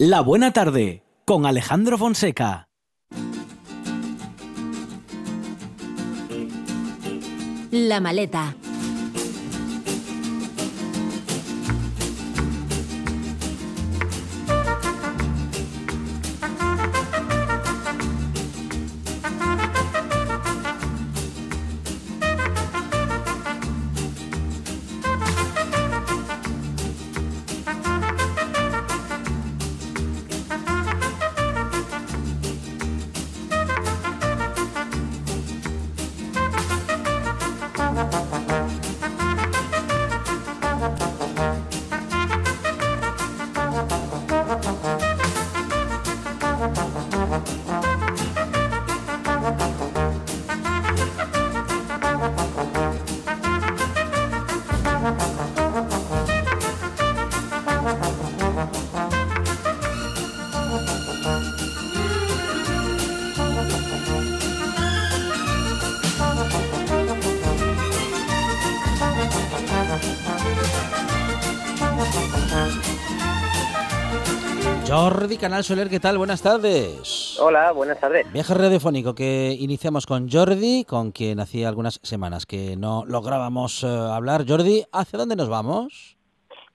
La Buena Tarde con Alejandro Fonseca. La maleta. Jordi Canal Soler, ¿qué tal? Buenas tardes. Hola, buenas tardes. Viaje radiofónico que iniciamos con Jordi, con quien hacía algunas semanas que no lográbamos eh, hablar. Jordi, ¿hacia dónde nos vamos?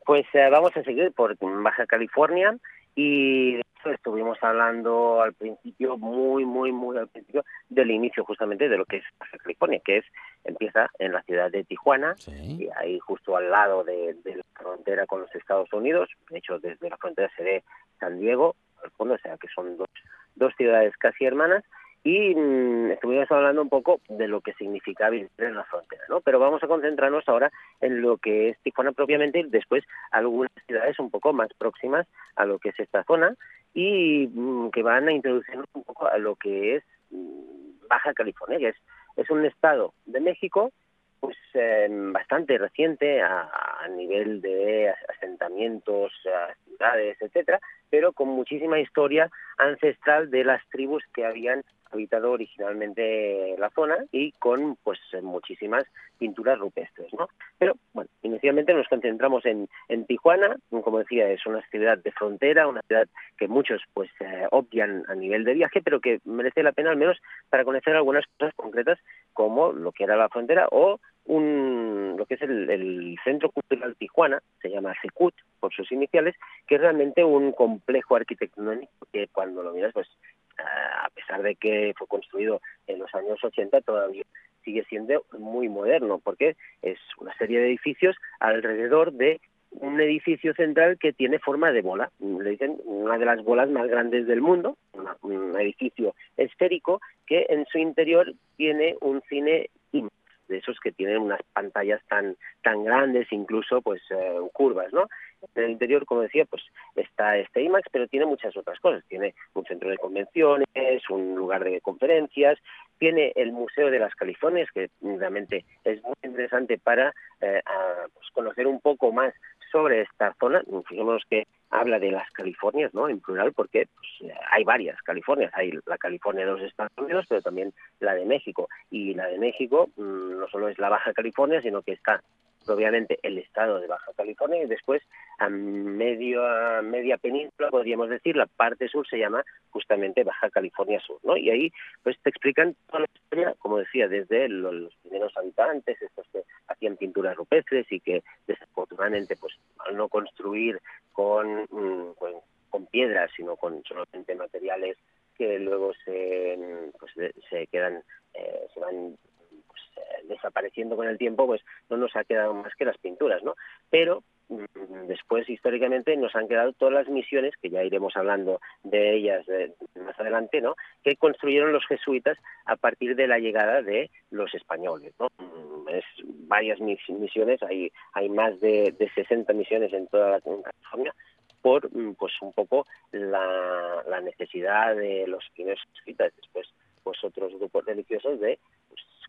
Pues eh, vamos a seguir por Baja California y estuvimos hablando al principio, muy, muy, muy al principio, del inicio justamente de lo que es California, que es empieza en la ciudad de Tijuana, y ahí justo al lado de, la frontera con los Estados Unidos, de hecho desde la frontera se ve San Diego, al fondo, o sea que son dos, dos ciudades casi hermanas, y mm, estuvimos hablando un poco de lo que significa vivir en la frontera, ¿no? Pero vamos a concentrarnos ahora en lo que es Tijuana propiamente y después algunas ciudades un poco más próximas a lo que es esta zona y mm, que van a introducirnos un poco a lo que es mm, Baja California, que es, es un estado de México pues em, bastante reciente a, a, nivel de asentamientos, ciudades, etcétera, pero con muchísima historia ancestral de las tribus que habían habitado originalmente la zona y con pues muchísimas pinturas rupestres, ¿no? Pero bueno, inicialmente nos concentramos en, en Tijuana, como decía, es una ciudad de frontera, una ciudad que muchos pues eh, obvian a nivel de viaje, pero que merece la pena al menos para conocer algunas cosas concretas como lo que era la frontera o un, lo que es el, Centro Cultural Tijuana, se llama SECUT por sus iniciales, que es realmente un complejo arquitectónico que cuando lo miras, pues a pesar de que fue construido en los años 80, todavía sigue siendo muy moderno, porque es una serie de edificios alrededor de un edificio central que tiene forma de bola. Le dicen una de las bolas más grandes del mundo, un edificio esférico que en su interior tiene un cine de esos que tienen unas pantallas tan tan grandes, incluso pues eh, curvas, ¿no? En el interior, como decía, pues está este IMAX, pero tiene muchas otras cosas. Tiene un centro de convenciones, un lugar de conferencias, tiene el Museo de las Californias, que realmente es muy interesante para eh, pues, conocer un poco más sobre esta zona. Fijémonos que habla de las Californias, ¿no? En plural, porque pues, hay varias Californias. Hay la California de los Estados Unidos, pero también la de México. Y la de México mm, no solo es la Baja California, sino que está obviamente el estado de Baja California y después a medio a media península podríamos decir la parte sur se llama justamente Baja California Sur no y ahí pues te explican toda la historia como decía desde los, primeros habitantes estos que hacían pinturas rupestres y que desafortunadamente pues al no construir con, mm, con, piedras sino con solamente materiales que luego se pues se quedan eh, se van desapareciendo con el tiempo, pues no nos ha quedado más que las pinturas, ¿no? Pero mm, después históricamente nos han quedado todas las misiones que ya iremos hablando de ellas eh, más adelante no que construyeron los jesuitas a partir de la llegada de los españoles no mm, es varias misiones hay hay más de, de 60 misiones en toda la California por mm, pues un poco la, la necesidad de los primeros jesuitas después pues otros grupos religiosos de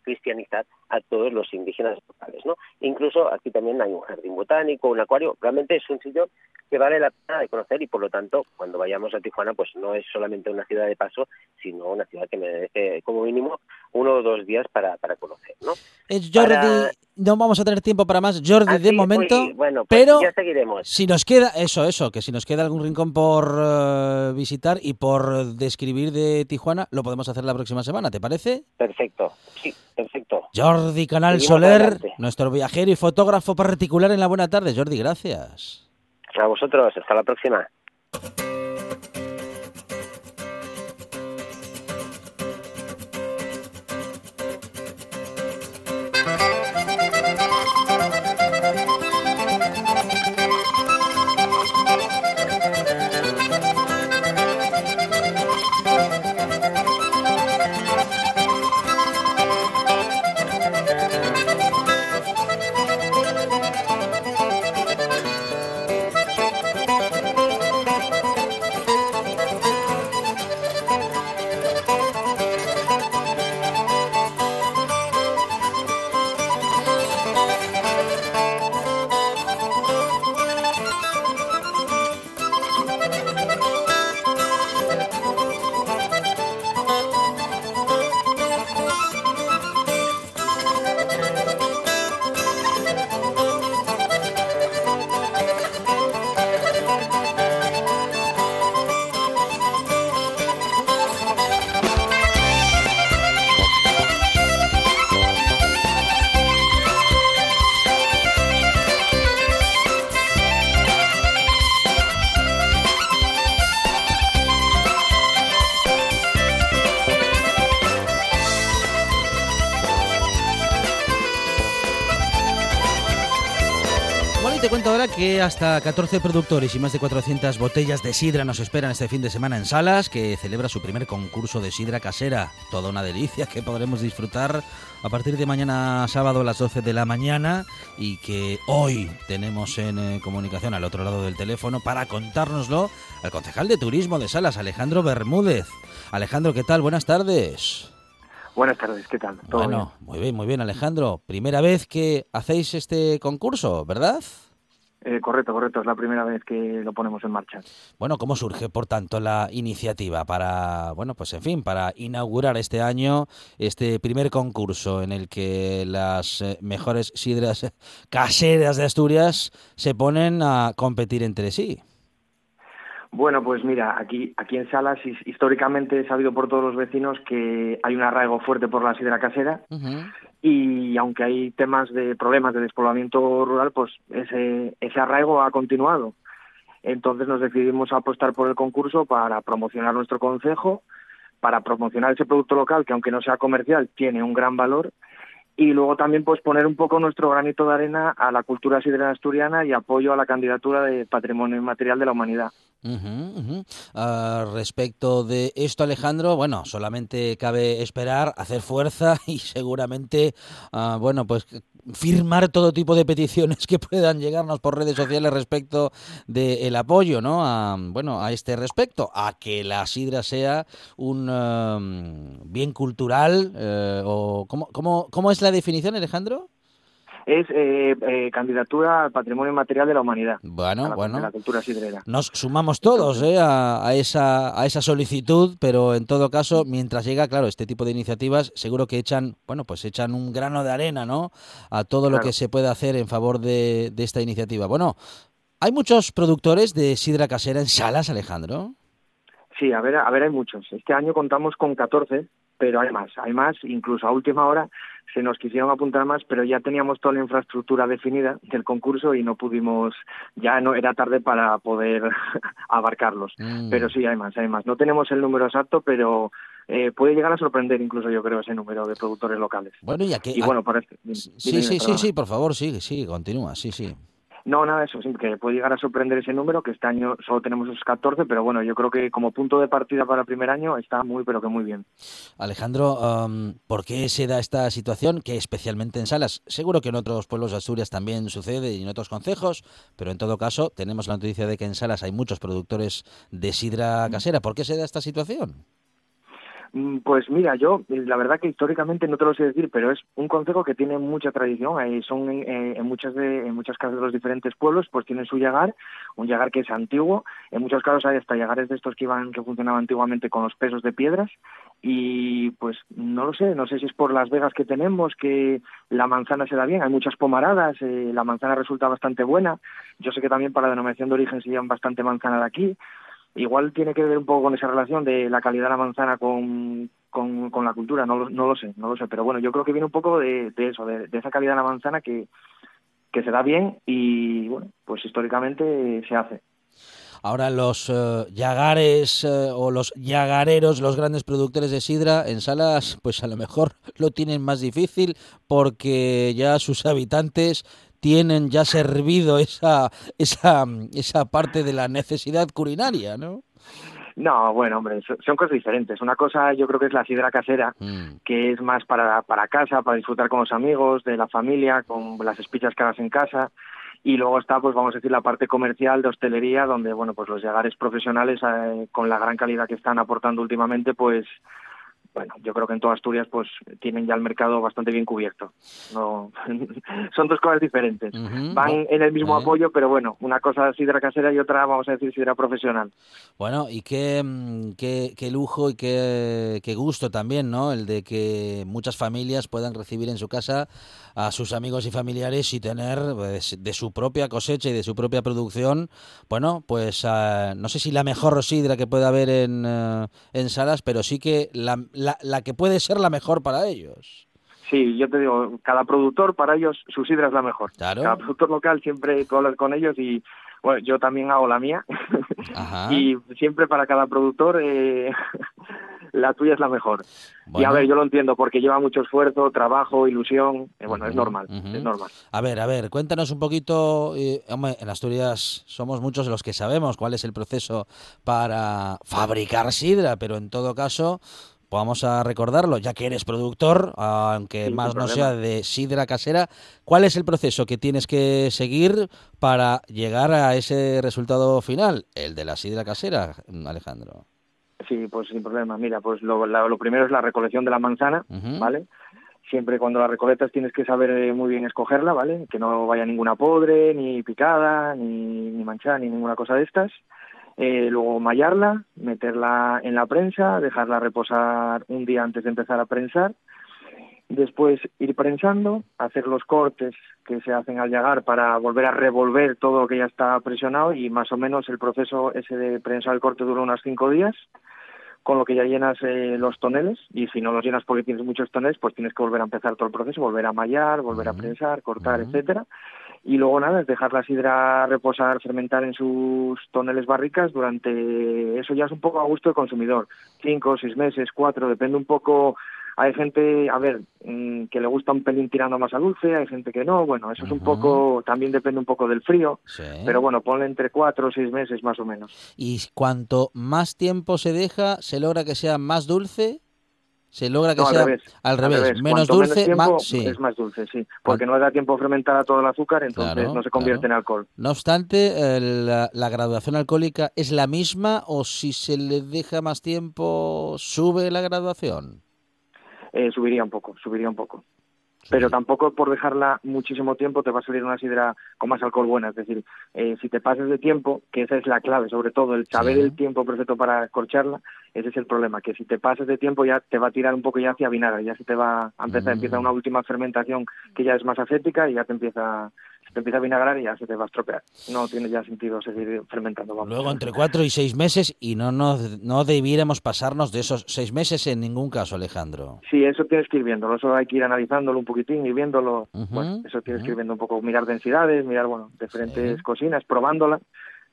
cristianizar a todos los indígenas locales, ¿no? Incluso aquí también hay un jardín botánico, un acuario, realmente es un sitio que vale la pena de conocer y por lo tanto cuando vayamos a Tijuana pues no es solamente una ciudad de paso, sino una ciudad que merece como mínimo uno o dos días para, para conocer, ¿no? Es Jordi, Para- no vamos a tener tiempo para más, Jordi, Ah, de sí, momento, uy, bueno, pues pero ya seguiremos. si nos queda, eso, eso, que si nos queda algún rincón por eh, visitar y por describir de Tijuana, lo podemos hacer la próxima semana, ¿te parece? Perfecto, sí, perfecto. Jordi Canal Seguimos Soler, adelante. nuestro viajero y fotógrafo particular en la buena tarde. Jordi, gracias. A vosotros, hasta la próxima. Hasta 14 productores y más de 400 botellas de sidra nos esperan este fin de semana en Salas, que celebra su primer concurso de sidra casera. Toda una delicia que podremos disfrutar a partir de mañana sábado a las 12 de la mañana y que hoy tenemos en eh, comunicación al otro lado del teléfono para contárnoslo al concejal de turismo de Salas, Alejandro Bermúdez. Alejandro, ¿qué tal? Buenas tardes. Buenas tardes, ¿qué tal? ¿Todo Bueno, muy bien, muy bien, Alejandro. Primera vez que hacéis este concurso, ¿verdad? Eh, correcto, correcto, es la primera vez que lo ponemos en marcha. Bueno, ¿cómo surge, por tanto, la iniciativa para, bueno, pues en fin, para inaugurar este año este primer concurso en el que las eh, mejores sidras caseras de Asturias se ponen a competir entre sí? Bueno, pues mira, aquí, aquí en Salas his- históricamente he sabido por todos los vecinos que hay un arraigo fuerte por la sidra casera. Y aunque hay temas de problemas de despoblamiento rural, pues ese, ese arraigo ha continuado. Entonces nos decidimos apostar por el concurso para promocionar nuestro concejo, para promocionar ese producto local que aunque no sea comercial tiene un gran valor y luego también pues poner un poco nuestro granito de arena a la cultura sidrera asturiana y apoyo a la candidatura de Patrimonio Inmaterial de la Humanidad. Ah, respecto de esto, Alejandro, bueno, solamente cabe esperar, hacer fuerza y seguramente, ah, bueno, pues firmar todo tipo de peticiones que puedan llegarnos por redes sociales respecto del apoyo, ¿no? A, bueno, a este respecto, a que la sidra sea un um, bien cultural eh, o ¿cómo, cómo, ¿cómo es la definición, Alejandro? Es eh, eh, candidatura al Patrimonio Inmaterial de la Humanidad, Bueno, a la, bueno. la cultura sidrera. Nos sumamos todos ¿eh? a, a esa, a esa solicitud, pero en todo caso, mientras llega, claro, este tipo de iniciativas, seguro que echan, bueno, pues echan un grano de arena, ¿no? A todo lo que se puede hacer en favor de, de esta iniciativa. Bueno, hay muchos productores de sidra casera en Salas, Alejandro. Sí, a ver, a ver, hay muchos. Este año contamos con 14, pero hay más, hay más. Incluso a última hora se nos quisieron apuntar más, pero ya teníamos toda la infraestructura definida del concurso y no pudimos, ya no era tarde para poder abarcarlos. Mm. Pero sí, hay más, hay más. No tenemos el número exacto, pero eh, puede llegar a sorprender incluso, yo creo, ese número de productores locales. Bueno, y aquí... Y bueno, parece. dime, sí, dime, sí, sí, sí, por favor, sigue, sigue, continúa, sí, sí. No, nada de eso, sí, que puede llegar a sorprender ese número, que este año solo tenemos esos 14, pero bueno, yo creo que como punto de partida para el primer año está muy, pero que muy bien. Alejandro, am, ¿por qué se da esta situación que especialmente en Salas? Seguro que en otros pueblos de Asturias también sucede y en otros concejos, pero en todo caso tenemos la noticia de que en Salas hay muchos productores de sidra casera. ¿Por qué se da esta situación? Mm, pues mira, yo la verdad que históricamente no te lo sé decir, pero es un consejo que tiene mucha tradición. Son en, muchas de en muchas casas de los diferentes pueblos, pues tienen su llagar, un llagar que es antiguo. En muchos casos hay hasta llagares de estos que iban que funcionaban antiguamente con los pesos de piedras y pues no lo sé, no sé si es por las vegas que tenemos que la manzana se da bien. Hay muchas pomaradas, eh, la manzana resulta bastante buena. Yo sé que también para la denominación de origen se llevan bastante manzana de aquí igual tiene que ver un poco con esa relación de la calidad de la manzana con, con, la cultura, no, lo sé, no lo sé, pero bueno, yo creo que viene un poco de, eso, de, esa calidad de la manzana que, que se da bien y bueno, pues históricamente se hace. Ahora los uh, yagares eh, o los yagareros, los grandes productores de sidra en salas, pues a lo mejor lo tienen más difícil porque ya sus habitantes tienen ya servido esa, esa, esa parte de la necesidad culinaria, ¿no? No, bueno, hombre, son cosas diferentes. Una cosa yo creo que es la sidra casera, mm. que es más para, para casa, para disfrutar con los amigos, de la familia, con las espichas que hagas en casa. Y luego está, pues vamos a decir, la parte comercial de hostelería, donde, bueno, pues los llegares profesionales, eh, con la gran calidad que están aportando últimamente, pues bueno, yo creo que en toda Asturias pues tienen ya el mercado bastante bien cubierto. No, son dos cosas diferentes. Van en el mismo apoyo, pero bueno, una cosa es sidra casera y otra, vamos a decir, sidra profesional. Bueno, y qué, mm, qué, qué lujo y qué, qué, gusto también, ¿no? El de que muchas familias puedan recibir en su casa a sus amigos y familiares y tener pues, de su propia cosecha y de su propia producción, bueno, pues ah, no sé si la mejor sidra que puede haber en, eh, en salas, pero sí que la la, que puede ser la mejor para ellos. Sí, yo te digo, cada productor para ellos su sidra es la mejor. Cada productor local siempre tú hablas con ellos y bueno, yo también hago la mía y siempre para cada productor eh, la tuya es la mejor. Y a ver, yo lo entiendo porque lleva mucho esfuerzo, trabajo, ilusión, eh, bueno, es normal, es normal. A ver, a ver, cuéntanos un poquito, eh, en Asturias somos muchos los que sabemos cuál es el proceso para fabricar sidra, pero en todo caso, vamos a recordarlo, ya que eres productor, aunque más no sea de sidra casera, ¿cuál es el proceso que tienes que seguir para llegar a ese resultado final, el de la sidra casera, Alejandro? Sí, pues sin problema. Mira, pues lo, lo primero es la recolección de la manzana, ¿vale? Siempre cuando la recolectas tienes que saber eh, muy bien escogerla, ¿vale? Que no vaya ninguna podre, ni picada, ni, ni manchada, ni ninguna cosa de estas eh, luego mallarla, meterla en la prensa, dejarla reposar un día antes de empezar a prensar, después ir prensando, hacer los cortes que se hacen al llegar para volver a revolver todo lo que ya está presionado y más o menos el proceso ese de prensar el corte dura unos cinco días con lo que ya llenas eh, los toneles. Y si no los llenas porque tienes muchos toneles pues tienes que volver a empezar todo el proceso, volver a mallar, volver a prensar, cortar, etcétera y luego nada, es dejar la sidra reposar, fermentar en sus toneles barricas durante, eso ya es un poco a gusto del consumidor, cinco, seis meses, cuatro, depende un poco, hay gente, a ver, mm, que le gusta un pelín tirando más a dulce, hay gente que no, bueno, eso es un poco, también depende un poco del frío, pero bueno, ponle entre cuatro o seis meses más o menos. Y cuanto más tiempo se deja, ¿se logra que sea más dulce? Se logra que sea al revés, menos dulce, más, es más dulce, sí, porque no le da tiempo a fermentar todo el azúcar, entonces no se convierte en alcohol. No obstante, la, graduación alcohólica es la misma o si se le deja más tiempo, sube la graduación. Eh, subiría un poco, subiría un poco pero tampoco por dejarla muchísimo tiempo te va a salir una sidra con más alcohol buena. Es decir, eh, si te pasas de tiempo, que esa es la clave, sobre todo el saber el tiempo perfecto para corcharla, ese es el problema, que si te pasas de tiempo ya te va a tirar un poco ya hacia vinagre, ya se te va a empezar, empieza una última fermentación que ya es más acética y ya te empieza te empieza a vinagrar y ya se te va a estropear. No tiene ya sentido seguir fermentando. Luego entre cuatro y seis meses y no, no, no debiéramos pasarnos de esos seis meses en ningún caso, Alejandro. Sí, eso tienes que ir viéndolo, eso hay que ir analizándolo un poquitín y viéndolo. bueno, eso tienes que ir viendo un poco, mirar densidades, mirar, bueno, diferentes cocinas, probándola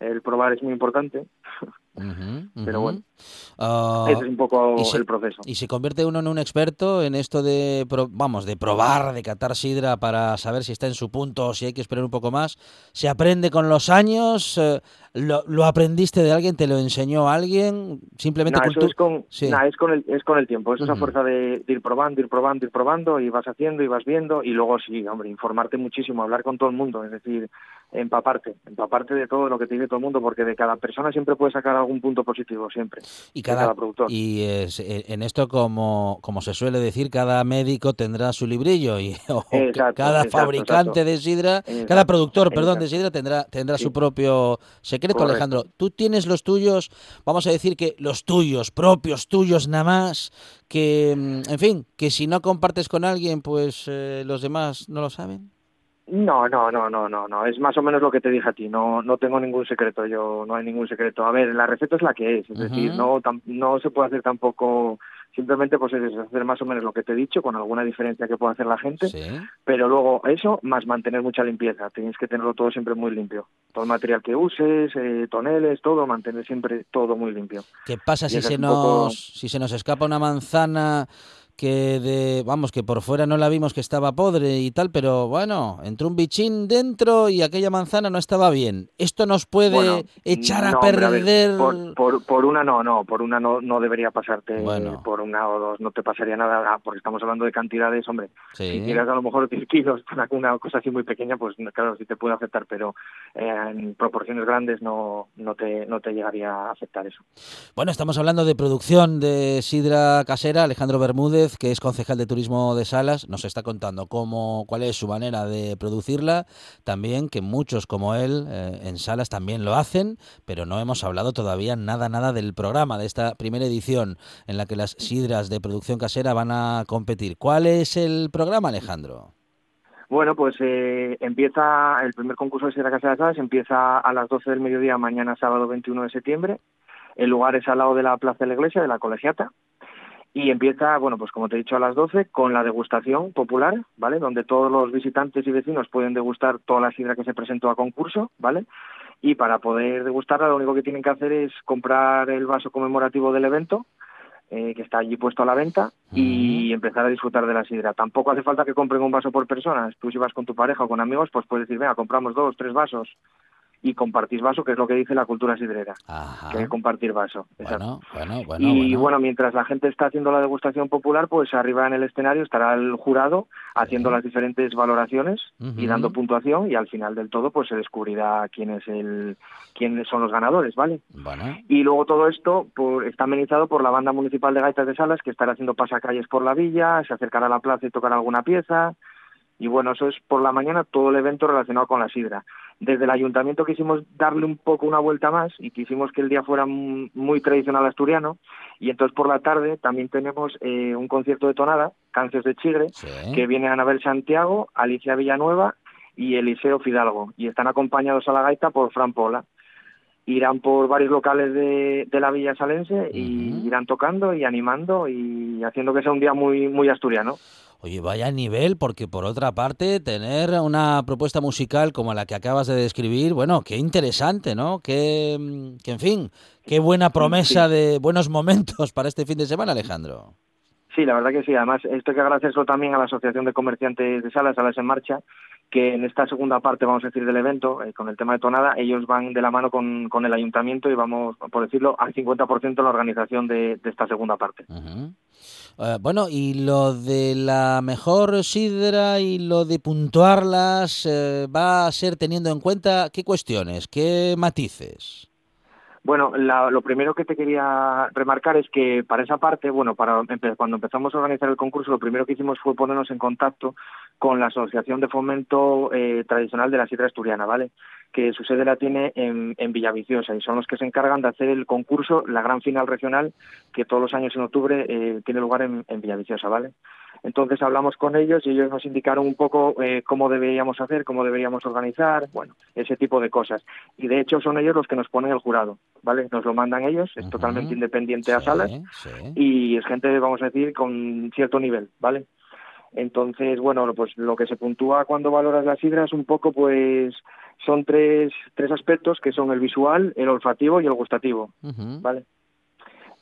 el probar es muy importante. Pero bueno, ah, ese es un poco el proceso. Y se convierte uno en un experto en esto de, vamos, de probar, de catar sidra para saber si está en su punto o si hay que esperar un poco más. ¿Se aprende con los años? Eh, ¿Lo, aprendiste de alguien? ¿Te lo enseñó alguien? Simplemente con es, con, es, con el, es con el tiempo. Eso es a fuerza de, ir probando, ir probando, ir probando y vas haciendo y vas viendo y luego sí, hombre, informarte muchísimo, hablar con todo el mundo. Es decir, empaparte, empaparte de todo lo que te dice todo el mundo, porque de cada persona siempre puede sacar algún punto positivo, siempre. Y cada, productor. Y en esto, como, como se suele decir, cada médico tendrá su librillo y cada fabricante de sidra, cada productor, perdón, de sidra tendrá, tendrá su propio secreto, Alejandro. Tú tienes los tuyos, vamos a decir que los tuyos, propios tuyos nada más, que, mm, en fin, que si no compartes con alguien, pues eh, los demás no lo saben. No, no, no, no, no, no. Es más o menos lo que te dije a ti. No, no tengo ningún secreto. Yo no hay ningún secreto. A ver, la receta es la que es. Es decir, no, no se puede hacer tampoco. Simplemente, pues es hacer más o menos lo que te he dicho, con alguna diferencia que pueda hacer la gente. Pero luego eso, más mantener mucha limpieza. Tienes que tenerlo todo siempre muy limpio. Todo el material que uses, eh, toneles, todo, mantener siempre todo muy limpio. ¿Qué pasa si se nos, si se nos escapa una manzana? Que de, vamos, que por fuera no la vimos que estaba podre y tal, pero bueno, entró un bichín dentro y aquella manzana no estaba bien. ¿Esto nos puede echar a perder? por, por, una no, no, por una no, no debería pasarte, bueno. por una o dos no te pasaría nada, ah, porque estamos hablando de cantidades, hombre. Si quieres a lo mejor 10 kilos, una, cosa así muy pequeña, pues claro, sí te puede afectar, pero eh, en proporciones grandes no, no, te, no te llegaría a afectar eso. Bueno, estamos hablando de producción de sidra casera, Alejandro Bermúdez que es concejal de turismo de Salas, nos está contando cómo, cuál es su manera de producirla. También que muchos como él eh, en Salas también lo hacen, pero no hemos hablado todavía nada, nada del programa, de esta primera edición en la que las sidras de producción casera van a competir. ¿Cuál es el programa, Alejandro? Bueno, pues eh, empieza el primer concurso de sidra casera de Salas, empieza a las 12 del mediodía mañana sábado 21 de septiembre. El lugar es al lado de la Plaza de la Iglesia, de la Colegiata y empieza, bueno, pues como te he dicho, a las 12 con la degustación popular, ¿vale? Donde todos los visitantes y vecinos pueden degustar toda la sidra que se presentó a concurso, ¿vale? Y para poder degustarla lo único que tienen que hacer es comprar el vaso conmemorativo del evento, eh, que está allí puesto a la venta, y empezar a disfrutar de la sidra. Tampoco hace falta que compren un vaso por persona. Tú si vas con tu pareja o con amigos, pues puedes decir, venga, compramos dos, tres vasos y compartís vaso, que es lo que dice la cultura sidrera, que es compartir vaso. Bueno, bueno, bueno, y bueno. mientras la gente está haciendo la degustación popular, pues arriba en el escenario estará el jurado haciendo las diferentes valoraciones y dando puntuación y al final del todo pues se descubrirá quién es el quiénes son los ganadores, ¿vale? Y luego todo esto por, está amenizado por la banda municipal de gaitas de Salas que estará haciendo pasacalles por la villa, se acercará a la plaza y tocará alguna pieza y bueno, eso es por la mañana todo el evento relacionado con la sidra. Desde el ayuntamiento quisimos darle un poco una vuelta más y quisimos que el día fuera muy tradicional asturiano. Y entonces por la tarde también tenemos eh, un concierto de tonada, Cancios de Chigre, que viene Anabel Santiago, Alicia Villanueva y Eliseo Fidalgo. Y están acompañados a la gaita por Fran Pola irán por varios locales de, de la Villa Salense y irán tocando y animando y haciendo que sea un día muy muy asturiano. Oye, vaya nivel, porque por otra parte, tener una propuesta musical como la que acabas de describir, bueno, qué interesante, ¿no? Qué, que en fin, qué buena promesa de buenos momentos para este fin de semana, Alejandro. Sí, la verdad que sí. Además, esto hay que agradecerlo también a la Asociación de Comerciantes de Salas, Salas en Marcha, que en esta segunda parte, vamos a decir, del evento, eh, con el tema de tonada, ellos van de la mano con, con el ayuntamiento y vamos, por decirlo, al 50% en la organización de, esta segunda parte. Eh, bueno, y lo de la mejor sidra y lo de puntuarlas, eh, ¿va a ser teniendo en cuenta qué cuestiones, qué matices? Bueno, lo primero que te quería remarcar es que para esa parte, bueno, para cuando empezamos a organizar el concurso, lo primero que hicimos fue ponernos en contacto con la Asociación de Fomento eh, Tradicional de la Sidra Asturiana, ¿vale? Que su sede la tiene en, en Villaviciosa y son los que se encargan de hacer el concurso, la gran final regional, que todos los años en octubre eh, tiene lugar en, en Villaviciosa, ¿vale? Entonces hablamos con ellos y ellos nos indicaron un poco eh, cómo deberíamos hacer, cómo deberíamos organizar, bueno, ese tipo de cosas. Y de hecho son ellos los que nos ponen el jurado, ¿vale? Nos lo mandan ellos, es totalmente independiente a salas y es gente, vamos a decir, con cierto nivel, ¿vale? Entonces, bueno, pues lo que se puntúa cuando valoras la sidra es un poco, pues, son tres, tres aspectos que son el visual, el olfativo y el gustativo, ¿vale?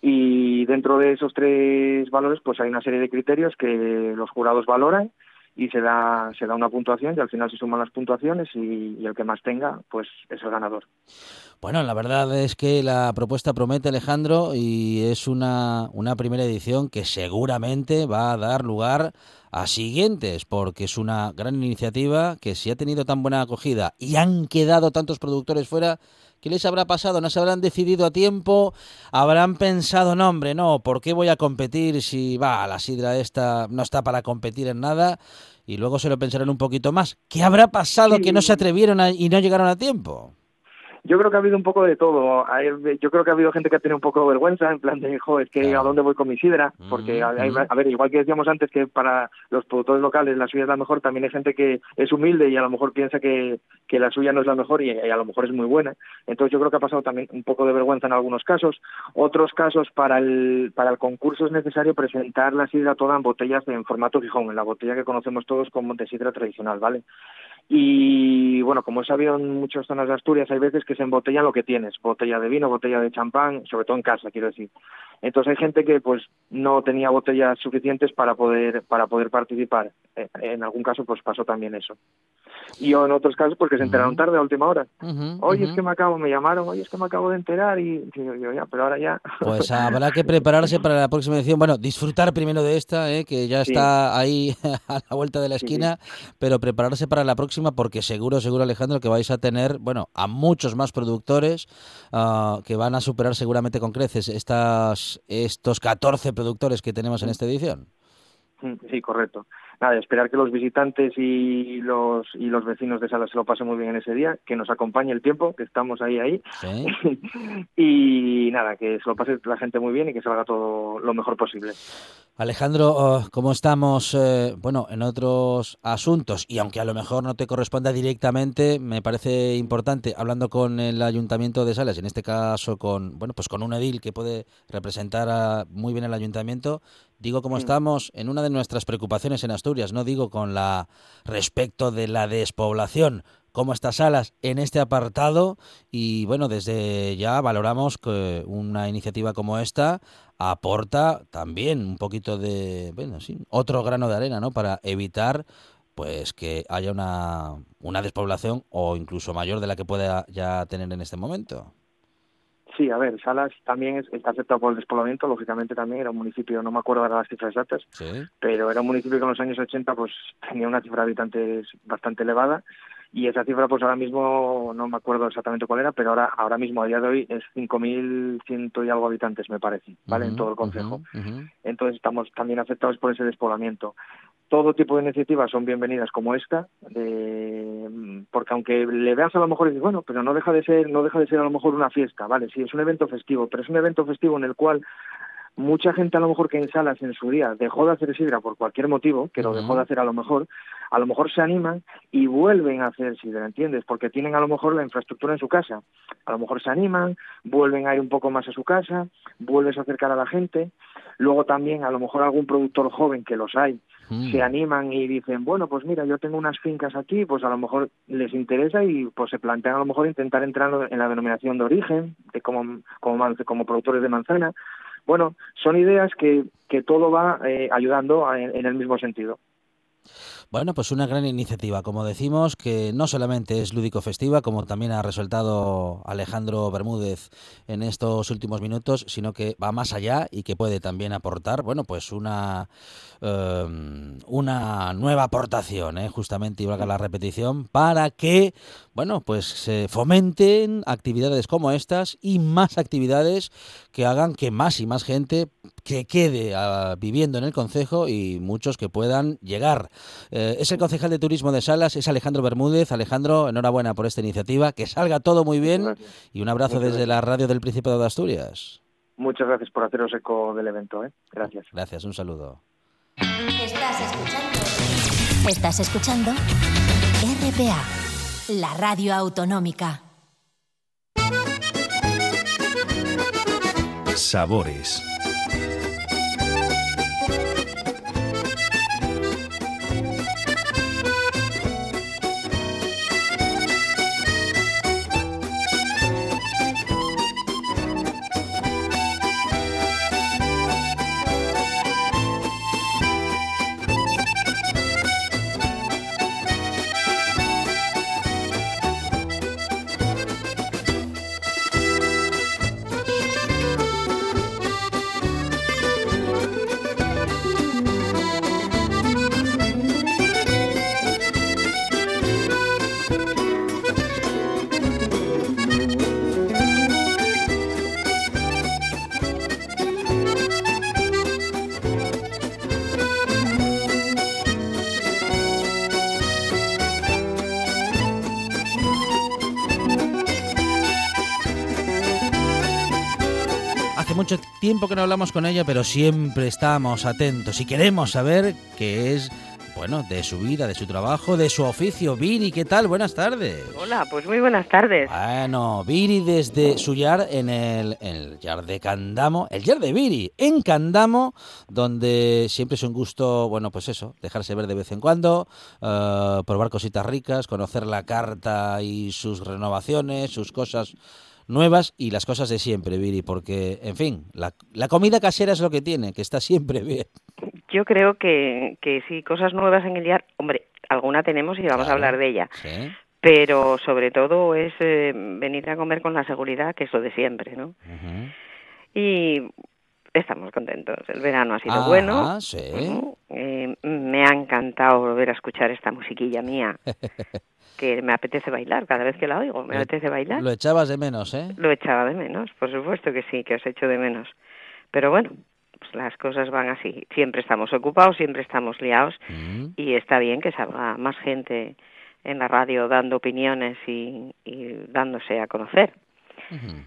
y dentro de esos tres valores pues hay una serie de criterios que los jurados valoran y se da se da una puntuación y al final se suman las puntuaciones y, el que más tenga pues es el ganador. Bueno, la verdad es que la propuesta promete Alejandro y es una, una primera edición que seguramente va a dar lugar a siguientes, porque es una gran iniciativa que si ha tenido tan buena acogida y han quedado tantos productores fuera, ¿qué les habrá pasado? ¿No se habrán decidido a tiempo? ¿Habrán pensado, no hombre, no, ¿por qué voy a competir si va, la sidra esta no está para competir en nada? Y luego se lo pensarán un poquito más. ¿Qué habrá pasado que no se atrevieron a, y no llegaron a tiempo? Yo creo que ha habido un poco de todo. Yo creo que ha habido gente que ha tenido un poco de vergüenza, en plan de, jo, es que a dónde voy con mi sidra. Porque, a, ver, igual que decíamos antes que para los productores locales la suya es la mejor, también hay gente que es humilde y a lo mejor piensa que, que la suya no es la mejor y, a lo mejor es muy buena. Entonces yo creo que ha pasado también un poco de vergüenza en algunos casos. Otros casos, para el, para el concurso es necesario presentar la sidra toda en botellas en formato Gijón, en la botella que conocemos todos como de sidra tradicional, ¿vale? Y bueno, como he sabido en muchas zonas de Asturias, hay veces que se embotellan lo que tienes, botella de vino, botella de champán, sobre todo en casa, quiero decir. Entonces hay gente que pues no tenía botellas suficientes para poder para poder participar. Eh, en algún caso pues pasó también eso. Y en otros casos porque se enteraron tarde a última hora. oye, es que me acabo, me llamaron, oye, es que me acabo de enterar y yo, ya, pero ahora ya. Pues habrá que prepararse para la próxima edición. Bueno, disfrutar primero de esta, eh, que ya está ahí a la vuelta de la esquina, pero prepararse para la próxima porque seguro, seguro Alejandro que vais a tener, bueno, a muchos más productores uh, que van a superar seguramente con creces estas estos 14 productores que tenemos en esta edición. Sí, correcto nada, esperar que los visitantes y los y los vecinos de Sala se lo pasen muy bien en ese día, que nos acompañe el tiempo, que estamos ahí ahí. y nada, que se lo pase la gente muy bien y que salga todo lo mejor posible. Alejandro, oh, ¿cómo estamos? Eh, bueno, en otros asuntos, y aunque a lo mejor no te corresponda directamente, me parece importante, hablando con el Ayuntamiento de Salas, en este caso con, bueno, pues con un edil que puede representar muy bien al Ayuntamiento, digo cómo estamos en una de nuestras preocupaciones en Asturias, no digo con la respecto de la despoblación, cómo está Salas en este apartado y bueno, desde ya valoramos que una iniciativa como esta aporta también un poquito de, bueno, sí, otro grano de arena, ¿no? Para evitar pues que haya una, una despoblación o incluso mayor de la que pueda ya tener en este momento. Sí, a ver, Salas también es, está afectado por el despoblamiento, lógicamente también era un municipio, no me acuerdo de las cifras exactas, pero era un municipio que en los años 80 pues tenía una cifra de habitantes bastante elevada y esa cifra pues ahora mismo no me acuerdo exactamente cuál era, pero ahora ahora mismo a día de hoy es 5.100 y algo habitantes me parece, ¿vale? en todo el concejo. Entonces estamos también afectados por ese despoblamiento. Todo tipo de iniciativas son bienvenidas como esta, de, porque aunque le veas a lo mejor y dices, bueno, pero no deja de ser no deja de ser a lo mejor una fiesta, ¿vale? Sí, es un evento festivo, pero es un evento festivo en el cual mucha gente a lo mejor que en salas en su día dejó de hacer sidra por cualquier motivo, que lo dejó de hacer a lo mejor, a lo mejor se animan y vuelven a hacer sidra, ¿entiendes? Porque tienen a lo mejor la infraestructura en su casa. A lo mejor se animan, vuelven a ir un poco más a su casa, vuelves a acercar a la gente. Luego también a lo mejor algún productor joven, que los hay, mm. se animan y dicen, bueno, pues mira, yo tengo unas fincas aquí, pues a lo mejor les interesa y pues se plantean a lo mejor intentar entrar en la denominación de origen, de como, como, como productores de manzana bueno, son ideas que, que todo va eh, ayudando en el mismo sentido. Bueno, pues una gran iniciativa, como decimos, que no solamente es lúdico festiva, como también ha resaltado Alejandro Bermúdez en estos últimos minutos, sino que va más allá y que puede también aportar, bueno, pues una, em, una nueva aportación, ¿eh? justamente, y valga la repetición, para que, bueno, pues se fomenten actividades como estas y más actividades que hagan que más y más gente que quede ah, viviendo en el concejo y muchos que puedan llegar. Eh, es el concejal de turismo de Salas, es Alejandro Bermúdez. Alejandro, enhorabuena por esta iniciativa, que salga todo muy bien y un abrazo desde la radio del Principado de Asturias. Muchas gracias por haceros eco del evento. ¿eh? Gracias. Gracias, un saludo. Estás escuchando. Estás escuchando RPA, la radio autonómica. Sabores. Tiempo que no hablamos con ella, pero siempre estamos atentos y queremos saber qué es bueno, de su vida, de su trabajo, de su oficio. Viri, ¿qué tal? Buenas tardes. Hola, pues muy buenas tardes. Bueno, Viri desde su yard en el, el yard de Candamo, el yard de Viri, en Candamo, donde siempre es un gusto, bueno, pues eso, dejarse ver de vez en cuando, uh, probar cositas ricas, conocer la carta y sus renovaciones, sus cosas nuevas y las cosas de siempre, Viri, porque, en fin, la, la comida casera es lo que tiene, que está siempre bien. Yo creo que, que sí, cosas nuevas en el día, hombre, alguna tenemos y vamos claro, a hablar de ella. Sí. Pero sobre todo es eh, venir a comer con la seguridad, que es lo de siempre, ¿no? Uh -huh. Y estamos contentos. El verano ha sido ah, bueno. Sí. Eh, me ha encantado volver a escuchar esta musiquilla mía. que me apetece bailar cada vez que la oigo, me lo, apetece bailar. Lo echabas de menos, ¿eh? Lo echaba de menos, por supuesto que sí, que os echo de menos. Pero bueno, pues las cosas van así. Siempre estamos ocupados, siempre estamos liados mm. y está bien que salga más gente en la radio dando opiniones y, y dándose a conocer. Uh -huh.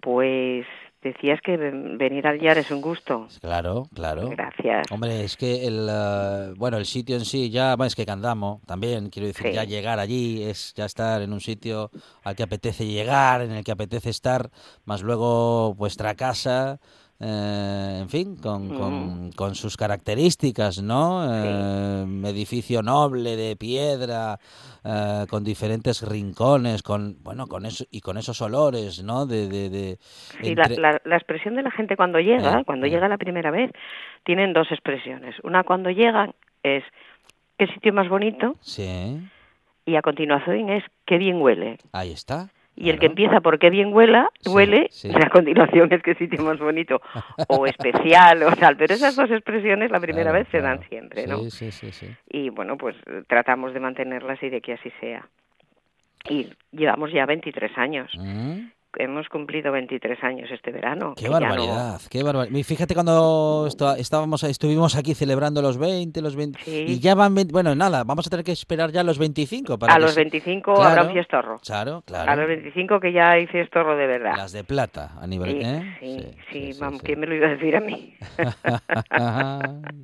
Pues decías que venir al Yar es un gusto. Claro, claro. Gracias. Hombre, es que el uh, bueno, el sitio en sí ya, es que Candamo también, quiero decir, Sí. ya llegar allí es ya estar en un sitio al que apetece llegar, en el que apetece estar, más luego vuestra casa, eh, en fin, con, Mm. con, con sus características, ¿no? Eh, edificio noble de piedra, eh, con diferentes rincones, con bueno, con eso y con esos olores, ¿no? De, de, de Sí, la, entre- la, la expresión de la gente cuando llega, Eh, cuando llega la primera vez, tienen dos expresiones. Una cuando llegan es qué sitio más bonito Sí, y a continuación es qué bien huele. ahí está. Y el que empieza por qué bien huela, huele, sí. y a continuación es qué sitio más bonito o especial o tal. Pero esas dos expresiones la primera Claro, vez se claro. dan siempre, ¿no? Sí, sí, sí. Y bueno, pues tratamos de mantenerlas y de que así sea. Y llevamos ya 23 años. Mm, Hemos cumplido 23 años este verano. Qué ya no- barbaridad, qué barbaridad. Fíjate cuando estábamos, estuvimos aquí celebrando los 20, los 20, Sí. y ya van, 20 bueno, nada, vamos a tener que esperar ya los 25 para A que los se- 25 Claro. habrá un fiestorro. Claro, claro. A los 25 que ya hay fiestorro de verdad. Las de plata a nivel, Sí, ¿eh? sí, sí, sí, vamos, sí. ¿quién me lo iba a decir a mí?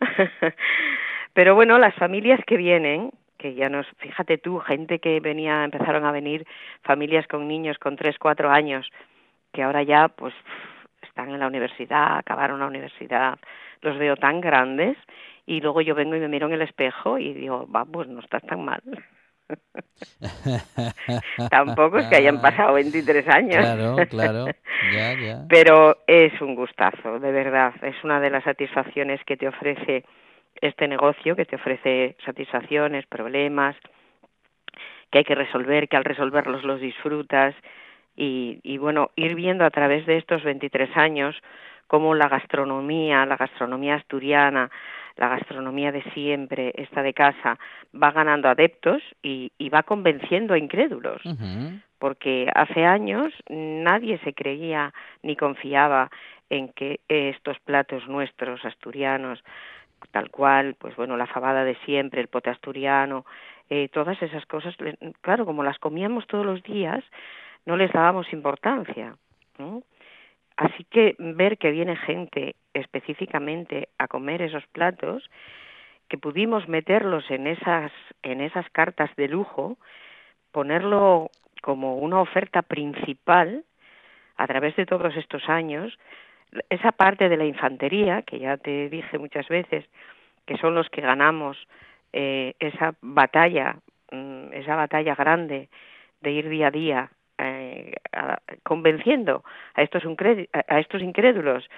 Pero bueno, las familias que vienen, que ya nos, fíjate tú, gente que venía, empezaron a venir familias con niños con 3, 4 años, que ahora ya pues están en la universidad, acabaron la universidad, los veo tan grandes y luego yo vengo y me miro en el espejo y digo, va, pues no estás tan mal. Tampoco es que hayan pasado 23 años. Claro, claro, ya, ya. Pero es un gustazo, de verdad. Es una de las satisfacciones que te ofrece este negocio, que te ofrece satisfacciones, problemas, que hay que resolver, que al resolverlos los disfrutas. Y, y bueno, ir viendo a través de estos 23 años cómo la gastronomía, la gastronomía asturiana, la gastronomía de siempre, esta de casa, va ganando adeptos y, y va convenciendo a incrédulos porque hace años nadie se creía ni confiaba en que estos platos nuestros asturianos, tal cual, pues bueno, la fabada de siempre, el pote asturiano, eh, todas esas cosas, claro, como las comíamos todos los días, no les dábamos importancia. ¿no? Así que ver que viene gente específicamente a comer esos platos, que pudimos meterlos en esas, en esas cartas de lujo, ponerlo como una oferta principal a través de todos estos años, esa parte de la infantería, que ya te dije muchas veces, que son los que ganamos eh, esa batalla, mm, esa batalla grande de ir día a día eh, a- convenciendo a estos, a estos incrédulos,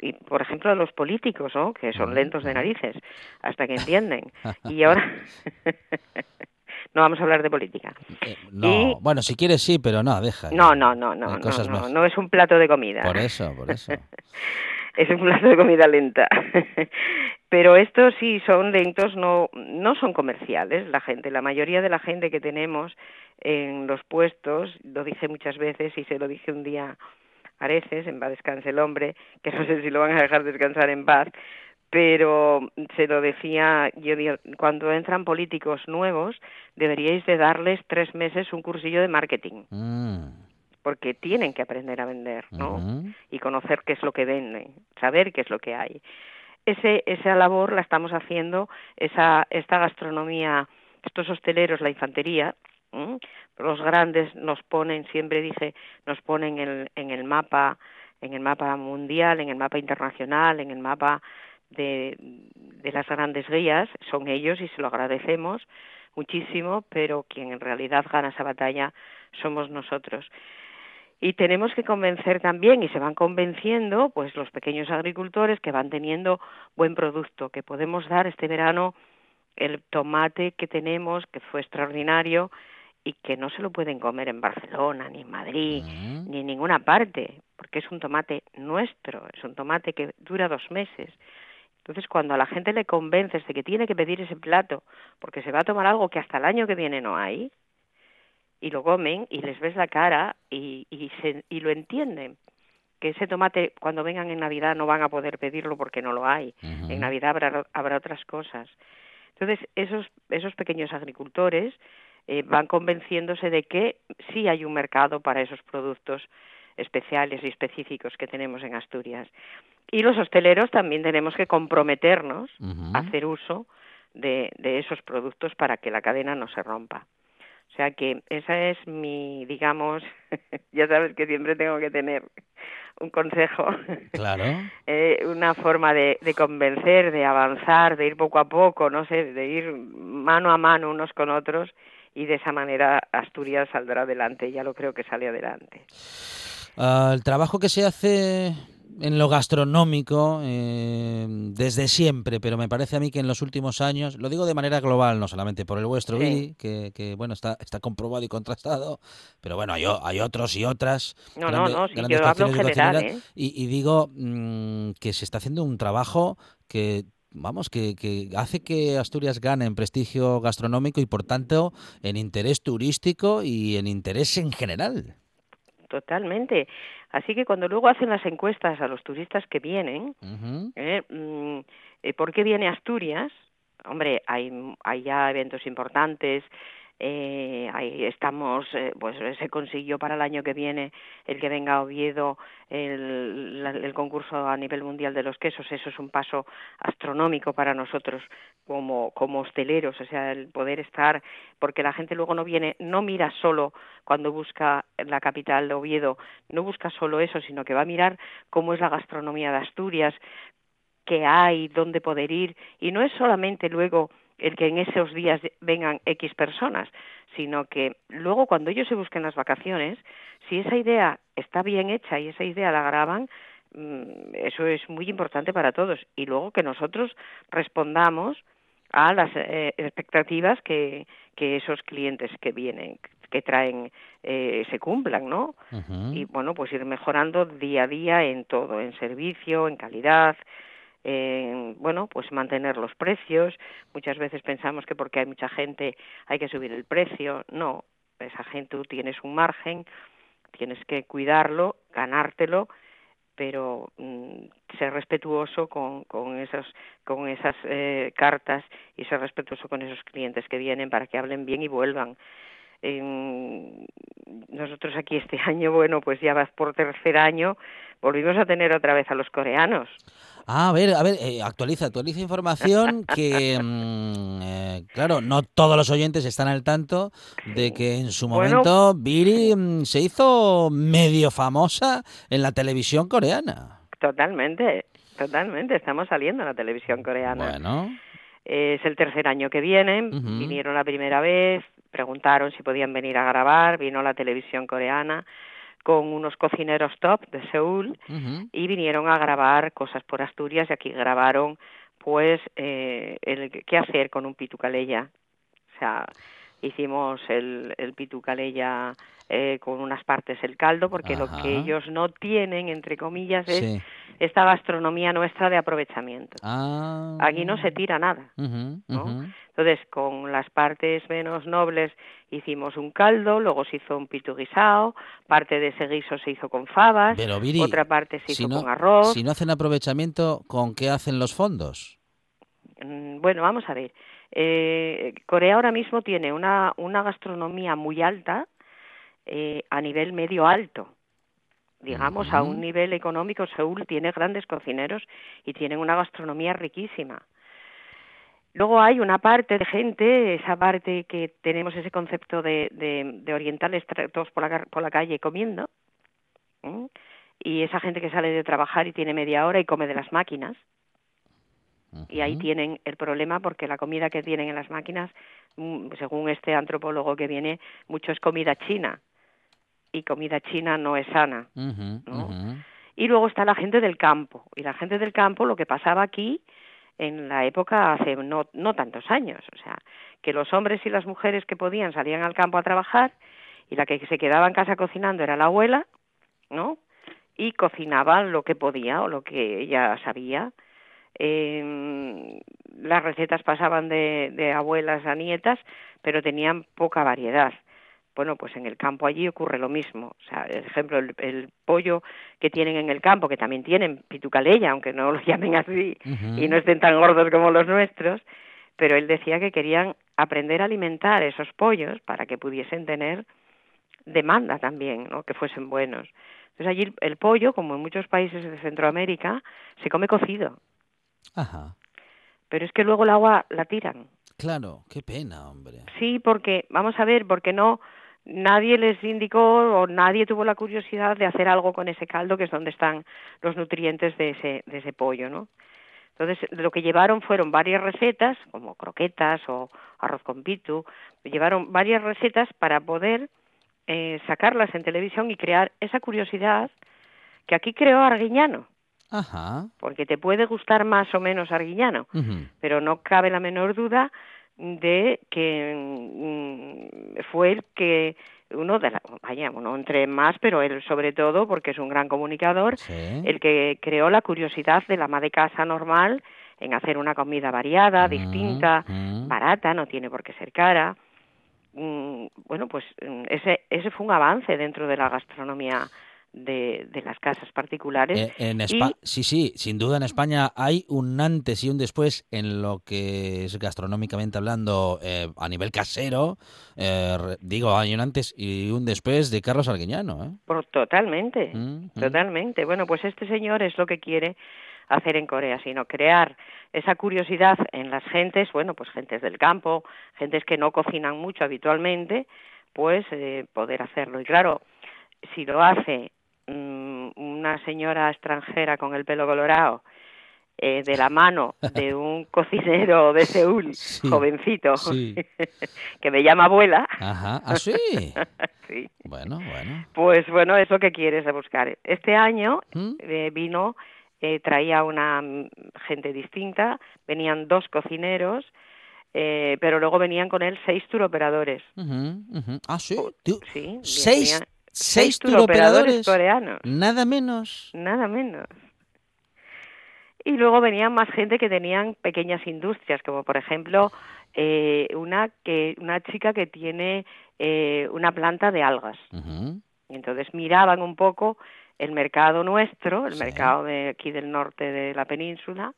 y por ejemplo a los políticos, ¿no? que son lentos de narices, hasta que entienden. Y ahora no vamos a hablar de política. Eh, no, Y- bueno, si quieres sí, pero no, deja. No, no, no, no, no, no, no es un plato de comida. Por eso, por eso. es un plato de comida lenta. Pero estos sí son lentos, no, no son comerciales. La gente, la mayoría de la gente que tenemos en los puestos, lo dije muchas veces y se lo dije un día a Areces, en paz descanse el hombre, que no sé si lo van a dejar descansar en paz, pero se lo decía, yo digo, cuando entran políticos nuevos, deberíais de darles tres meses un cursillo de marketing Mm, porque tienen que aprender a vender, ¿no? Y conocer qué es lo que venden, saber qué es lo que hay. Ese, esa labor la estamos haciendo, esa, esta gastronomía, estos hosteleros, la infantería, los grandes nos ponen, siempre dije, nos ponen en, en el mapa, en el mapa mundial, en el mapa internacional, en el mapa de, de las grandes guías, son ellos y se lo agradecemos muchísimo, pero quien en realidad gana esa batalla somos nosotros. Y tenemos que convencer también, y se van convenciendo, pues los pequeños agricultores que van teniendo buen producto, que podemos dar este verano el tomate que tenemos, que fue extraordinario, y que no se lo pueden comer en Barcelona, ni en Madrid, ni en ninguna parte, porque es un tomate nuestro, es un tomate que dura dos meses. Entonces, cuando a la gente le convences de que tiene que pedir ese plato, porque se va a tomar algo que hasta el año que viene no hay, y lo comen y les ves la cara y, y, se, y lo entienden, que ese tomate cuando vengan en Navidad no van a poder pedirlo porque no lo hay. En Navidad habrá, habrá otras cosas. Entonces, esos, esos pequeños agricultores eh, van convenciéndose de que sí hay un mercado para esos productos especiales y específicos que tenemos en Asturias. Y los hosteleros también tenemos que comprometernos a hacer uso de, de esos productos para que la cadena no se rompa. O sea que esa es mi, digamos, ya sabes que siempre tengo que tener un consejo, claro. eh, una forma de, de, convencer, de avanzar, de ir poco a poco, no sé, de ir mano a mano unos con otros y de esa manera Asturias saldrá adelante, ya lo creo que sale adelante. Uh, el trabajo que se hace en lo gastronómico eh, desde siempre, pero me parece a mí que en los últimos años, lo digo de manera global, no solamente por el vuestro, sí. que, que, bueno, está, está comprobado y contrastado, pero bueno, hay, hay otros y otras. No, grande, no, no, sí, yo hablo general, ¿eh? y, y, digo mmm, que se está haciendo un trabajo que vamos, que, que, hace que Asturias gane en prestigio gastronómico y por tanto en interés turístico y en interés en general. Totalmente. Así que cuando luego hacen las encuestas a los turistas que vienen, uh -huh. eh, ¿por qué viene Asturias? Hombre, hay, hay ya eventos importantes, eh, ahí estamos, eh, pues se consiguió para el año que viene el que venga a Oviedo el, el concurso a nivel mundial de los quesos, eso es un paso astronómico para nosotros como, como hosteleros, o sea, el poder estar, porque la gente luego no viene, no mira solo cuando busca la capital de Oviedo, no busca solo eso, sino que va a mirar cómo es la gastronomía de Asturias, qué hay, dónde poder ir, y no es solamente luego el que en esos días vengan X personas, sino que luego cuando ellos se busquen las vacaciones, si esa idea está bien hecha y esa idea la graban, mm, eso es muy importante para todos. Y luego que nosotros respondamos a las eh, expectativas que, que esos clientes que vienen, que traen, eh, se cumplan, ¿no? Uh -huh. Y bueno, pues ir mejorando día a día en todo, en servicio, en calidad, eh, bueno, pues mantener los precios. Muchas veces pensamos que porque hay mucha gente hay que subir el precio. No, esa gente tú tienes un margen, tienes que cuidarlo, ganártelo, pero mm, ser respetuoso con, con esas, eh, cartas y ser respetuoso con esos clientes que vienen para que hablen bien y vuelvan. Nosotros aquí este año, bueno, pues ya vas por tercer año, volvimos a tener otra vez a los coreanos. Ah, a ver, a ver, eh, actualiza, actualiza información que, mmm, eh, claro, no todos los oyentes están al tanto de que en su momento bueno, Viri mmm, se hizo medio famosa en la televisión coreana. Totalmente, totalmente, estamos saliendo en la televisión coreana. Bueno. Eh, es el tercer año que vienen, uh -huh. vinieron la primera vez, preguntaron si podían venir a grabar, vino la televisión coreana con unos cocineros top de Seúl uh -huh. y vinieron a grabar cosas por Asturias y aquí grabaron pues eh, el qué hacer con un pitucaleya. O sea, hicimos el, el pitucaleya eh, con unas partes el caldo porque Ajá. lo que ellos no tienen entre comillas es sí. esta gastronomía nuestra de aprovechamiento. Ah. Aquí no se tira nada, uh -huh, ¿no? Uh -huh. Entonces, con las partes menos nobles hicimos un caldo, luego se hizo un pitu guisado, parte de ese guiso se hizo con fabas, Pero, Viri, otra parte se si hizo no, con arroz. Si no hacen aprovechamiento, ¿con qué hacen los fondos? Mm, bueno, vamos a ver. Eh, Corea ahora mismo tiene una, una gastronomía muy alta, eh, a nivel medio alto. Digamos, a un nivel económico, Seúl tiene grandes cocineros y tienen una gastronomía riquísima. Luego hay una parte de gente, esa parte que tenemos ese concepto de, de, orientales todos por la, por la calle comiendo, y esa gente que sale de trabajar y tiene media hora y come de las máquinas. Y ahí tienen el problema porque la comida que tienen en las máquinas, mm, según este antropólogo que viene, mucho es comida china. Y comida china no es sana. Y luego está la gente del campo. Y la gente del campo, lo que pasaba aquí en la época hace no, no tantos años. O sea, que los hombres y las mujeres que podían salían al campo a trabajar y la que se quedaba en casa cocinando era la abuela, ¿no? Y cocinaba lo que podía o lo que ella sabía. Eh, las recetas pasaban de, de abuelas a nietas, pero tenían poca variedad. Bueno, pues en el campo allí ocurre lo mismo. O sea, por ejemplo, el, pollo que tienen en el campo, que también tienen pitucaleya, aunque no lo llamen así y no estén tan gordos como los nuestros, pero él decía que querían aprender a alimentar esos pollos para que pudiesen tener demanda también, ¿no? que fuesen buenos. Entonces allí el, pollo, como en muchos países de Centroamérica, se come cocido. Ajá. Pero es que luego el agua la tiran. Claro, qué pena, hombre. Sí, porque, vamos a ver, porque no, nadie les indicó o nadie tuvo la curiosidad de hacer algo con ese caldo, que es donde están los nutrientes de ese, de ese pollo, ¿no? Entonces, lo que llevaron fueron varias recetas, como croquetas o arroz con pitu, llevaron varias recetas para poder eh, sacarlas en televisión y crear esa curiosidad que aquí creó Arguiñano. Ajá. Porque te puede gustar más o menos Arguiñano, pero no cabe la menor duda de que mm, fue el que uno de la, vaya, uno entre más, pero él sobre todo, porque es un gran comunicador, el que creó la curiosidad de la ama de casa normal en hacer una comida variada, distinta, barata, no tiene por qué ser cara. Mm, bueno, pues mm, ese, ese fue un avance dentro de la gastronomía de, de las casas particulares. Eh, en Sí, sí, sin duda en España hay un antes y un después en lo que es gastronómicamente hablando eh, a nivel casero. Eh, digo, hay un antes y un después de Carlos Arguiñano. ¿eh? Por, totalmente, mm, totalmente. Bueno, pues este señor es lo que quiere hacer en Corea, sino crear esa curiosidad en las gentes, bueno, pues gentes del campo, gentes que no cocinan mucho habitualmente, pues eh, poder hacerlo. Y claro, si lo hace mm, una señora extranjera con el pelo colorado, eh, de la mano de un cocinero de Seúl, jovencito, que me llama abuela. Ajá, ¿ah, sí? sí. Bueno, bueno. Pues bueno, eso que quieres buscar. Este año ¿Mm? eh, vino eh, traía una mm, gente distinta, venían dos cocineros, eh, pero luego venían con él seis turoperadores. Ah, sí. sí seis, seis turoperadores coreanos. Nada menos. Nada menos. Y luego venían más gente que tenían pequeñas industrias, como por ejemplo eh, una que una chica que tiene eh, una planta de algas. Y entonces miraban un poco el mercado nuestro, el mercado de aquí del norte de la península,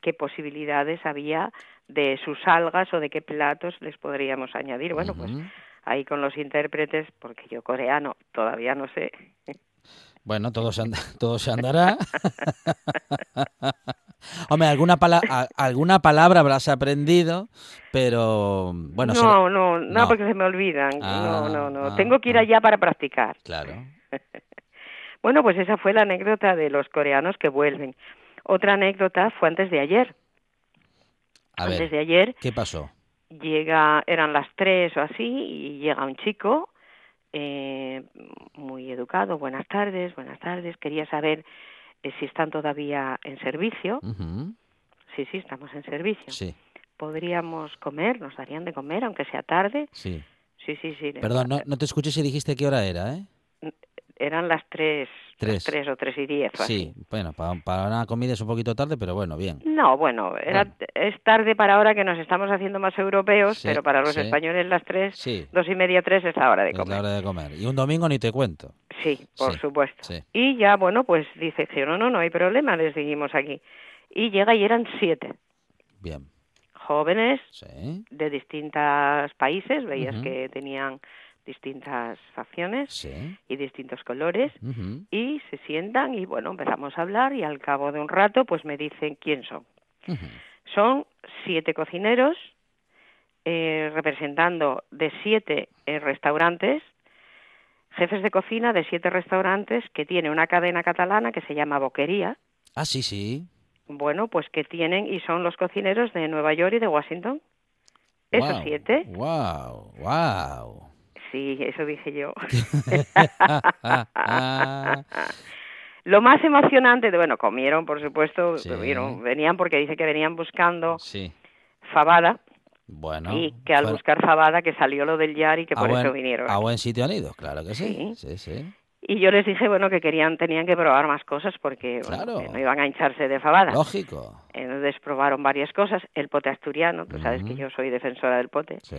qué posibilidades había de sus algas o de qué platos les podríamos añadir. Bueno, pues ahí con los intérpretes, porque yo coreano todavía no sé. Bueno, todo se, todo se andará. Hombre, alguna, alguna palabra habrás aprendido, pero bueno. No, no, no, porque se me olvidan. no, no, no. Ah, Tengo que ir ah. allá para practicar. Claro. Bueno, pues esa fue la anécdota de los coreanos que vuelven. Otra anécdota fue antes de ayer. antes de ayer. ¿Qué pasó? Llega, eran las tres o así, y llega un chico eh, muy educado. Buenas tardes, buenas tardes. Quería saber eh, si están todavía en servicio. Sí, sí, estamos en servicio. Sí. ¿Podríamos comer? ¿Nos darían de comer, aunque sea tarde? Sí. Sí, sí, sí. Perdón, no, no te escuché si dijiste qué hora era, ¿eh? Eran las tres, tres. o tres y diez. sí, bueno, para, una comida es un poquito tarde, pero bueno, bien. No, bueno, era, es tarde para ahora que nos estamos haciendo más europeos, pero para los españoles las tres, dos y media, tres es la hora de comer. Es la hora de comer. Y un domingo ni te cuento. Sí, por supuesto. Y ya, bueno, pues dice, no, no, no hay problema, les seguimos aquí. Y llega y eran siete. Bien. Jóvenes de distintos países, veías que tenían distintas facciones Sí. y distintos colores y se sientan y bueno, empezamos a hablar y al cabo de un rato pues me dicen quién son. Son siete cocineros eh, representando de siete eh, restaurantes, jefes de cocina de siete restaurantes que tiene una cadena catalana que se llama Boquería. Ah, sí, sí. Bueno, pues que tienen y son los cocineros de Nueva York y de Washington. Esos siete. Wow, wow. Sí, eso dije yo. Lo más emocionante, de, bueno, comieron, por supuesto, Sí. comieron, venían porque dice que venían buscando sí. fabada Bueno. y que al buscar fabada que salió lo del Yar y que a por buen, eso vinieron. a buen sitio han ido, claro que sí. Sí. Sí, sí. Y yo les dije, bueno, que querían, tenían que probar más cosas porque bueno, Claro. no iban a hincharse de fabada. Lógico. Entonces probaron varias cosas, el pote asturiano, tú sabes que yo soy defensora del pote, Sí.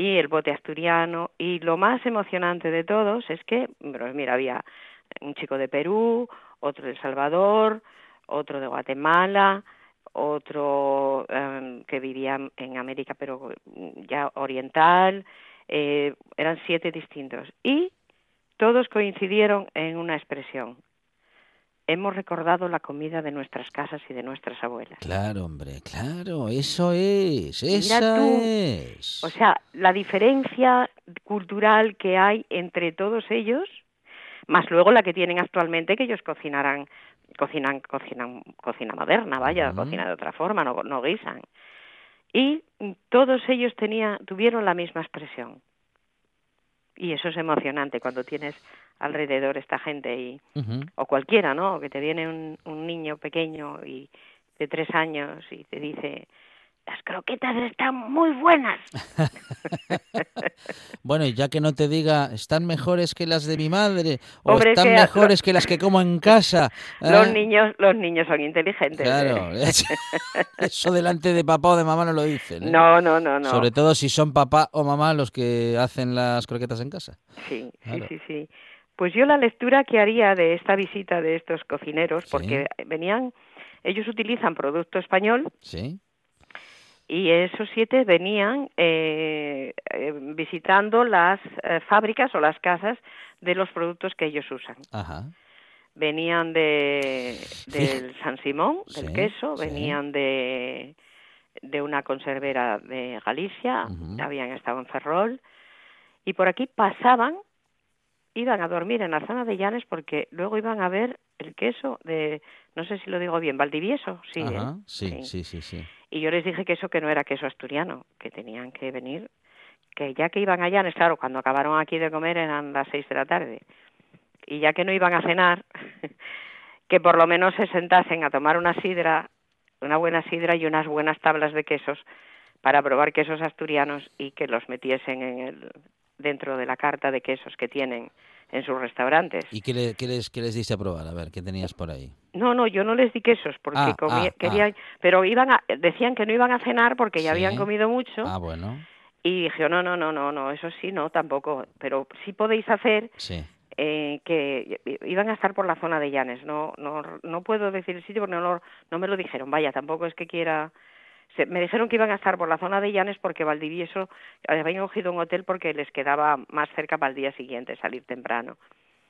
Y el bote asturiano, y lo más emocionante de todos es que, pues mira, había un chico de Perú, otro de El Salvador, otro de Guatemala, otro em, que vivía en América pero ya oriental, eh, eran siete distintos y todos coincidieron en una expresión. Hemos recordado la comida de nuestras casas y de nuestras abuelas. Claro, hombre, claro, eso es, esa tú. es. O sea, la diferencia cultural que hay entre todos ellos, más luego la que tienen actualmente, que ellos cocinarán, cocinan, cocinan, cocina moderna, vaya, cocina de otra forma, no, no guisan. Y todos ellos tenían, tuvieron la misma expresión. Y eso es emocionante cuando tienes alrededor esta gente y, o cualquiera, ¿no? Que te viene un, un niño pequeño y de tres años y te dice, las croquetas están muy buenas. Bueno, y ya que no te diga, están mejores que las de mi madre, o Hombre, están que- mejores que las que como en casa. Los ¿eh? niños, los niños son inteligentes. Claro, ¿eh? eso delante de papá o de mamá no lo dicen. ¿eh? No, no, no, no. Sobre todo si son papá o mamá los que hacen las croquetas en casa. Sí, Claro. sí, sí, sí. Pues yo la lectura que haría de esta visita de estos cocineros, Sí. porque venían, ellos utilizan producto español ¿Sí? y esos siete venían eh, eh, visitando las eh, fábricas o las casas de los productos que ellos usan. Ajá. Venían de del San Simón, del Sí, queso, sí. venían de de una conservera de Galicia, habían estado en Ferrol y por aquí pasaban, iban a dormir en la zona de Llanes porque luego iban a ver el queso de, no sé si lo digo bien, Valdivieso, sí, ¿eh? Sí, sí, sí, sí. Y yo les dije que eso que no era queso asturiano, que tenían que venir, que ya que iban a Llanes, claro, cuando acabaron aquí de comer eran las seis de la tarde, y ya que no iban a cenar, que por lo menos se sentasen a tomar una sidra, una buena sidra y unas buenas tablas de quesos para probar quesos asturianos y que los metiesen en el, dentro de la carta de quesos que tienen en sus restaurantes. ¿Y qué, le- qué les, qué les diste a probar? A ver, ¿qué tenías por ahí? No, no, yo no les di quesos porque Ah, comía- ah, querían, pero iban a, decían que no iban a cenar porque ya habían comido mucho Ah, bueno. y dije, no, no, no, no, no, eso sí, no, tampoco, pero sí podéis hacer Sí. eh, que iban a estar por la zona de Llanes, no, no, no puedo decir el sitio porque no, no me lo dijeron, vaya, tampoco es que quiera, se- me dijeron que iban a estar por la zona de Llanes porque Valdivieso habían cogido un hotel porque les quedaba más cerca para el día siguiente salir temprano.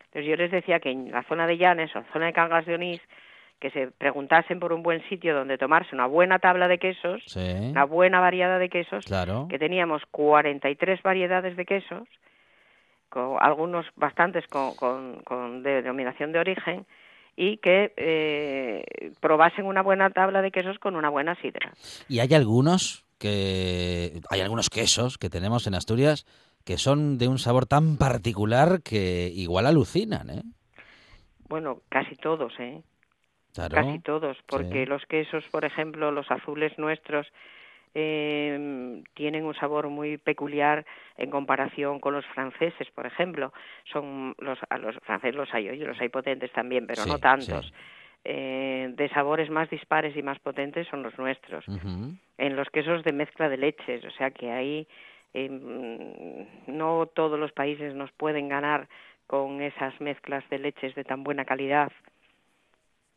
Entonces yo les decía que en la zona de Llanes o zona de Cangas de Onís que se preguntasen por un buen sitio donde tomarse una buena tabla de quesos, Sí. una buena variedad de quesos, Claro. que teníamos 43 variedades de quesos, con algunos bastantes con, con, con de- denominación de origen, y que eh, probasen una buena tabla de quesos con una buena sidra. Y hay algunos que hay algunos quesos que tenemos en Asturias que son de un sabor tan particular que igual alucinan, ¿eh? Bueno, casi todos, ¿eh? Claro. Casi todos, porque sí. los quesos, por ejemplo, los azules nuestros, eh, tienen un sabor muy peculiar en comparación con los franceses, por ejemplo. Son los, a los franceses los hay, oye, los hay potentes también, pero Sí, no tantos. sí. Eh, de sabores más dispares y más potentes son los nuestros. En los quesos de mezcla de leches, o sea que ahí eh, no todos los países nos pueden ganar con esas mezclas de leches de tan buena calidad.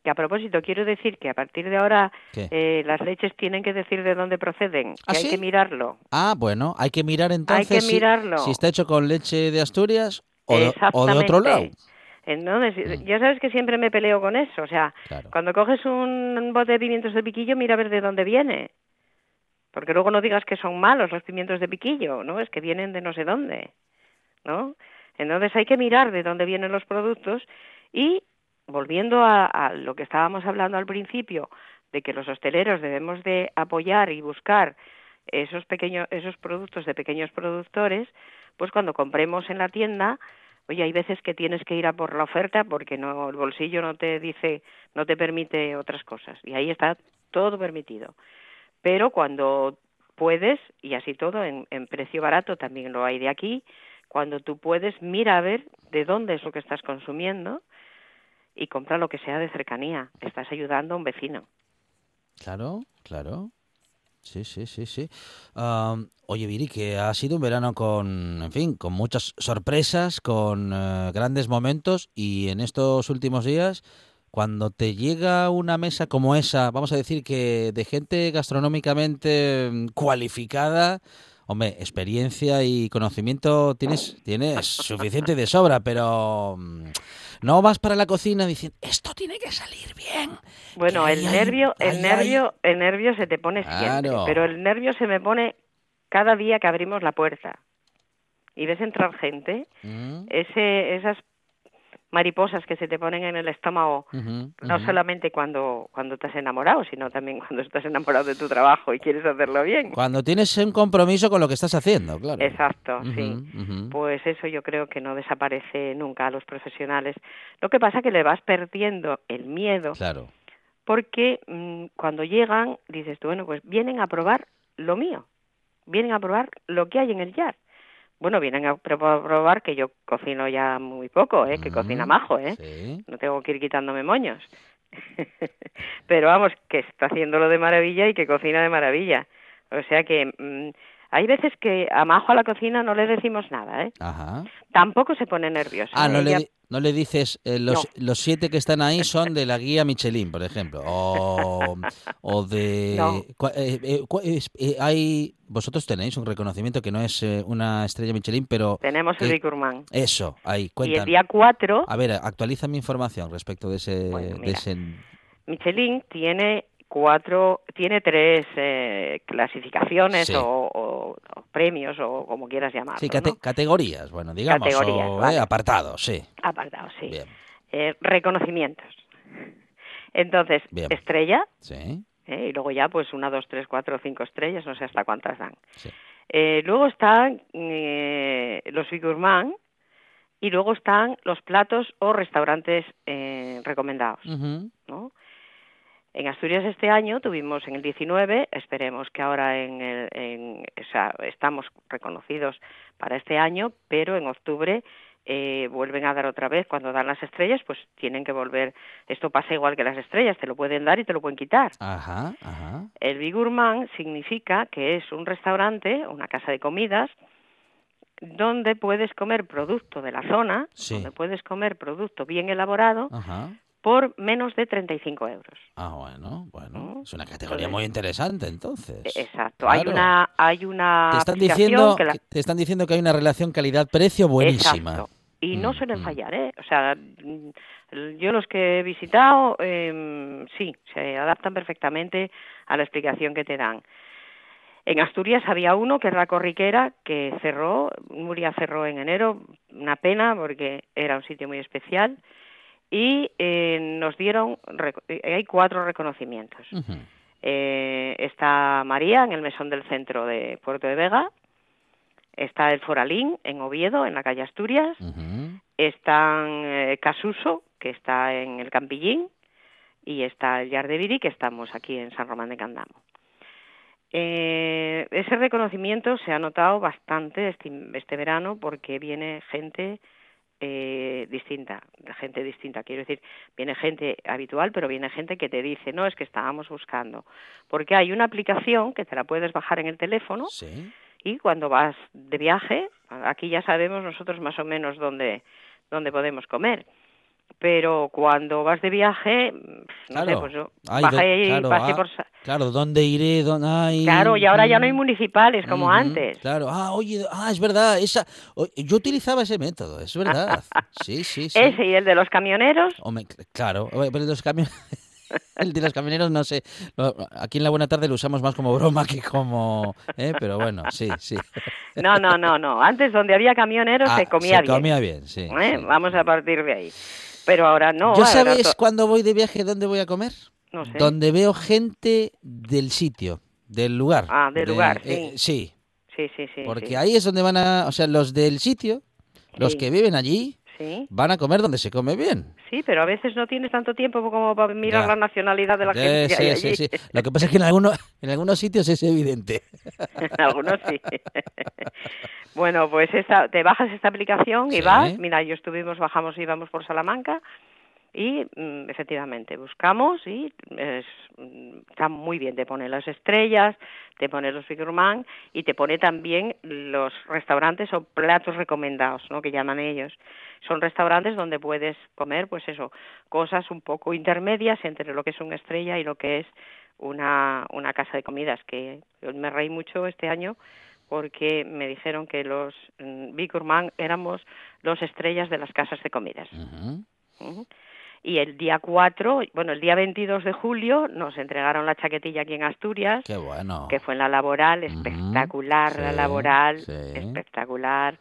Que a propósito, quiero decir que a partir de ahora eh, las leches tienen que decir de dónde proceden, que ¿Ah, hay que mirarlo. Ah, bueno, hay que mirar entonces si- mirarlo. Si, está hecho con leche de Asturias o de, o de Exactamente. otro lado. Entonces, Mm. ya sabes que siempre me peleo con eso. O sea, Claro. cuando coges un bote de pimientos de piquillo, mira a ver de dónde viene. Porque luego no digas que son malos los pimientos de piquillo, ¿no? Es que vienen de no sé dónde, ¿no? Entonces hay que mirar de dónde vienen los productos y volviendo a, a lo que estábamos hablando al principio, de que los hosteleros debemos de apoyar y buscar esos pequeños esos productos de pequeños productores, pues cuando compremos en la tienda, oye, hay veces que tienes que ir a por la oferta porque no el bolsillo no te dice, no te permite otras cosas y ahí está todo permitido. Pero cuando puedes y así todo en, en precio barato también lo hay de aquí, cuando tú puedes mira a ver de dónde es lo que estás consumiendo y compra lo que sea de cercanía. Estás ayudando a un vecino. Claro, claro. Sí, sí, sí, sí. Am, oye, Viri, que ha sido un verano con, en fin, con muchas sorpresas, con eh, grandes momentos y en estos últimos días, cuando te llega una mesa como esa, vamos a decir que de gente gastronómicamente mm, cualificada, hombre, experiencia y conocimiento tienes, tienes suficiente de sobra, pero mm, no vas para la cocina diciendo, esto tiene que salir bien. Bueno, el hay- nervio, el hay- nervio, el nervio se te pone siempre, Claro. pero el nervio se me pone cada día que abrimos la puerta y ves entrar gente, Mm, ese, esas mariposas que se te ponen en el estómago, no solamente cuando cuando te has enamorado, sino también cuando estás enamorado de tu trabajo y quieres hacerlo bien. Cuando tienes un compromiso con lo que estás haciendo, claro. Exacto, sí. Pues eso yo creo que no desaparece nunca a los profesionales. Lo que pasa que le vas perdiendo el miedo Claro. porque mm, cuando llegan dices tú, bueno, pues vienen a probar lo mío, vienen a probar lo que hay en el jar. Bueno, vienen a pro- a probar que yo cocino ya muy poco, ¿eh? que Mm, cocina majo, ¿eh? Sí. no tengo que ir quitándome moños. Pero vamos, que está haciéndolo de maravilla y que cocina de maravilla. O sea que mm, hay veces que a Majo a la cocina no le decimos nada, ¿eh? Ajá. Tampoco se pone nerviosa. Ah, no le, Ella- di- no le dices, eh, los, los siete que están ahí son de la guía Michelin, por ejemplo. O, o de... No. eh, eh, eh, hay, vosotros tenéis un reconocimiento que no es eh, una estrella Michelin, pero... Tenemos el Bicurman. Eso, ahí, Y el cuéntanos. día 4, A ver, actualiza mi información respecto de ese... Bueno, de mira. ese... Michelin tiene cuatro, tiene tres eh, clasificaciones Sí. o, o- o premios o como quieras llamarlo, Sí, cate- ¿no? categorías, bueno, digamos, Categorías, o, vale. eh, apartados, sí. Apartados, sí. Bien, Eh, reconocimientos. Entonces, Bien. estrella, sí, ¿eh? y luego ya pues una, dos, tres, cuatro, cinco estrellas, no sé hasta cuántas dan. sí. Eh, luego están eh, los Gourmand y luego están los platos o restaurantes eh, recomendados, Ujú. ¿no? En Asturias este año tuvimos en el 19, esperemos que ahora en el, en, o sea, estamos reconocidos para este año, pero en octubre eh, vuelven a dar otra vez. Cuando dan las estrellas, pues tienen que volver. Esto pasa igual que las estrellas, te lo pueden dar y te lo pueden quitar. Ajá, ajá. El Bigurman significa que es un restaurante, una casa de comidas, donde puedes comer producto de la zona, Sí. donde puedes comer producto bien elaborado Ajá. Por menos de 35 euros. Ah, bueno, bueno. ¿no? Es una categoría Entonces- muy interesante, entonces. E- Exacto. Hay una, hay una Te están, diciendo, que la- que- te están diciendo que hay una relación calidad-precio buenísima. Exacto. Y no Mm, suelen mm. fallar, ¿eh? O sea, mm, yo los que he visitado, eh, sí, se adaptan perfectamente a la explicación que te dan. En Asturias había uno que es la Corriquera, que cerró, Muria cerró en enero, una pena porque era un sitio muy especial, y eh, nos dieron, eh, hay cuatro reconocimientos. Eh, está María en el mesón del centro de Puerto de Vega, está el Foralín en Oviedo, en la calle Asturias, Ujú. están eh, Casuso, que está en el Campillín, y está el Yar de Viri, que estamos aquí en San Román de Candamo. Eh, ese reconocimiento se ha notado bastante este, este verano porque viene gente eh, distinta, gente distinta, quiero decir, viene gente habitual, pero viene gente que te dice, no, es que estábamos buscando, porque hay una aplicación que te la puedes bajar en el teléfono Sí. y cuando vas de viaje, aquí ya sabemos nosotros más o menos dónde, dónde podemos comer. Pero cuando vas de viaje, no sé, pues yo Ay, bajé claro, pasé ah, por... Claro, ¿dónde iré? ¿Dónde? Ay, Claro, y ahora ya no hay mm, municipales como antes. Claro, ah, oye, ah, es verdad, esa, yo utilizaba ese método, es verdad. Sí, sí, sí. Ese y el de los camioneros, Hombre, claro, pero el de los camioneros, el de los camioneros no sé, aquí en la buena tarde lo usamos más como broma que como, ¿eh? pero bueno, sí, sí. no, no, no, no. Antes donde había camioneros Ah, se comía se bien. comía bien, sí. ¿eh? sí. Vamos a partir de ahí. Pero ahora no. ¿Yo sabes to- cuando voy de viaje dónde voy a comer? No sé. Donde veo gente del sitio, del lugar. Ah, del lugar, eh, sí, Sí, sí, sí. porque sí. ahí es donde van a, o sea, los del sitio, los que viven allí, Sí, van a comer donde se come bien. sí, pero a veces no tienes tanto tiempo como para mirar Ya. la nacionalidad de la Eh, gente sí, allí. sí, sí. Lo que pasa es que en algunos, en algunos sitios es evidente. Algunos sí. bueno, pues esta, te bajas esta aplicación y Sí. vas. Mira, yo estuvimos, bajamos, íbamos por Salamanca y mm, efectivamente buscamos y es, mm, está muy bien. Te pone las estrellas, te pone los Bigurman y te pone también los restaurantes o platos recomendados, ¿no? Que llaman ellos. Son restaurantes donde puedes comer, pues eso, cosas un poco intermedias entre lo que es una estrella y lo que es una, una casa de comidas, que me reí mucho este año porque me dijeron que los mm, Big Gourmand éramos los estrellas de las casas de comidas. Y el día 4, bueno, el día 22 de julio nos entregaron la chaquetilla aquí en Asturias, Qué bueno. que fue en la laboral, espectacular la sí, laboral, sí. espectacular,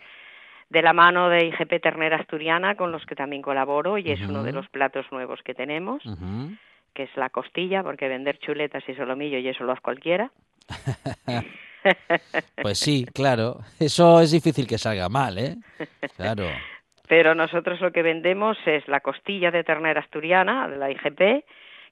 de la mano de IGP Ternera Asturiana, con los que también colaboro, y es uno de los platos nuevos que tenemos, que es la costilla, porque vender chuletas y solomillo y eso lo hace cualquiera. Pues sí, claro. Eso es difícil que salga mal, ¿eh? Claro. Pero nosotros lo que vendemos es la costilla de ternera asturiana de la IGP,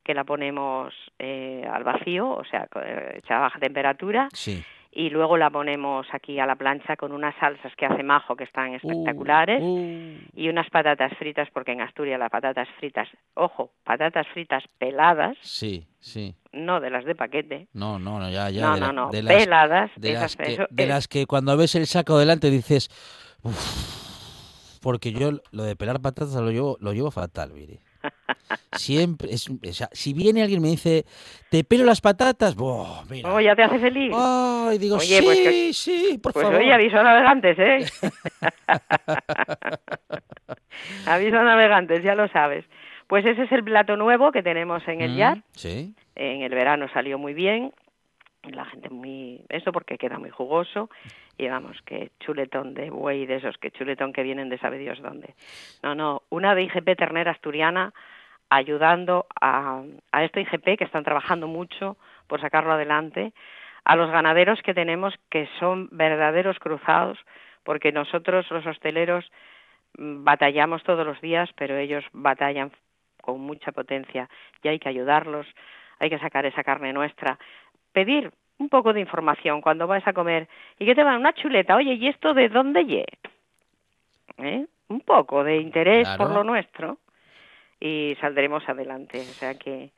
que la ponemos eh, al vacío, o sea, eh, hecha a baja temperatura, Sí. y luego la ponemos aquí a la plancha con unas salsas que hace Majo que están espectaculares Uh, y unas patatas fritas, porque en Asturias las patatas fritas, ojo, patatas fritas peladas, sí, sí. no de las de paquete, No, no, no, ya, ya. no, de no, no, de las, peladas, de esas- las que, eso de es- las que cuando ves el saco delante dices, "Uf", porque yo lo de pelar patatas lo llevo, lo llevo fatal, Viri. Siempre, es, o sea, si viene alguien y me dice, te pelo las patatas, ¡buah! mira. Oh, ya te hace feliz. Ay, digo, Oye, sí, pues que- sí, por Pues favor. oye, aviso a navegantes, ¿eh? aviso a navegantes, ya lo sabes. Pues ese es el plato nuevo que tenemos en el Mm. Sí. En el verano salió muy bien. La gente muy... Eso porque queda muy jugoso. Y vamos, que chuletón de buey de esos, que chuletón que vienen de sabe Dios dónde. No, no, una de IGP ternera asturiana ayudando a, a esta IGP que están trabajando mucho por sacarlo adelante, a los ganaderos que tenemos que son verdaderos cruzados, porque nosotros los hosteleros mm, batallamos todos los días, pero ellos batallan con mucha potencia y hay que ayudarlos, hay que sacar esa carne nuestra, pedir un poco de información cuando vas a comer y que te van una chuleta, oye, ¿y esto de dónde lle? ¿Eh? Un poco de interés por lo nuestro y saldremos adelante, o sea que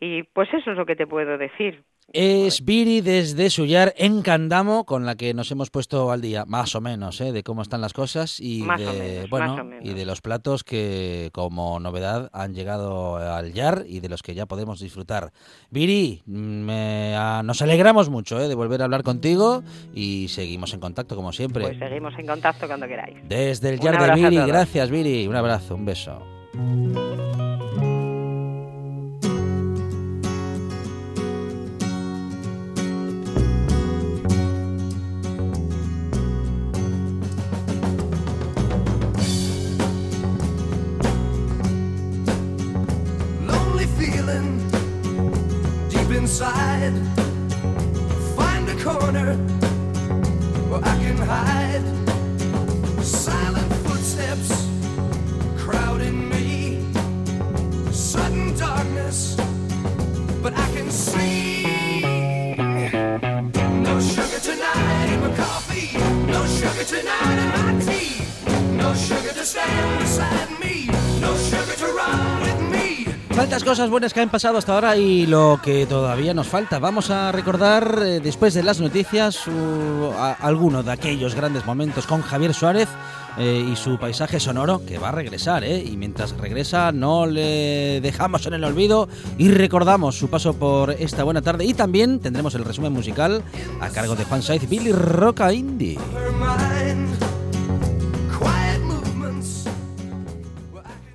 y pues eso es lo que te puedo decir. Es Viri desde Suyar en Candamo, con la que nos hemos puesto al día, más o menos, ¿eh? de cómo están las cosas y Más de menos, bueno y los platos que como novedad han llegado al Yar y de los que ya podemos disfrutar. Viri, me- ah, nos alegramos mucho ¿eh? de volver a hablar contigo y seguimos en contacto como siempre. Pues seguimos en contacto cuando queráis. Desde el Yar de Viri, gracias Viri, un abrazo, un beso. Tantas cosas buenas que han pasado hasta ahora y lo que todavía nos falta. Vamos a recordar eh, después de las noticias uh, a- alguno de aquellos grandes momentos con Javier Suárez eh, y su paisaje sonoro que va a regresar. ¿eh? Y mientras regresa no le dejamos en el olvido y recordamos su paso por esta buena tarde. Y también tendremos el resumen musical a cargo de Juan Saiz, Billy Roca Indie.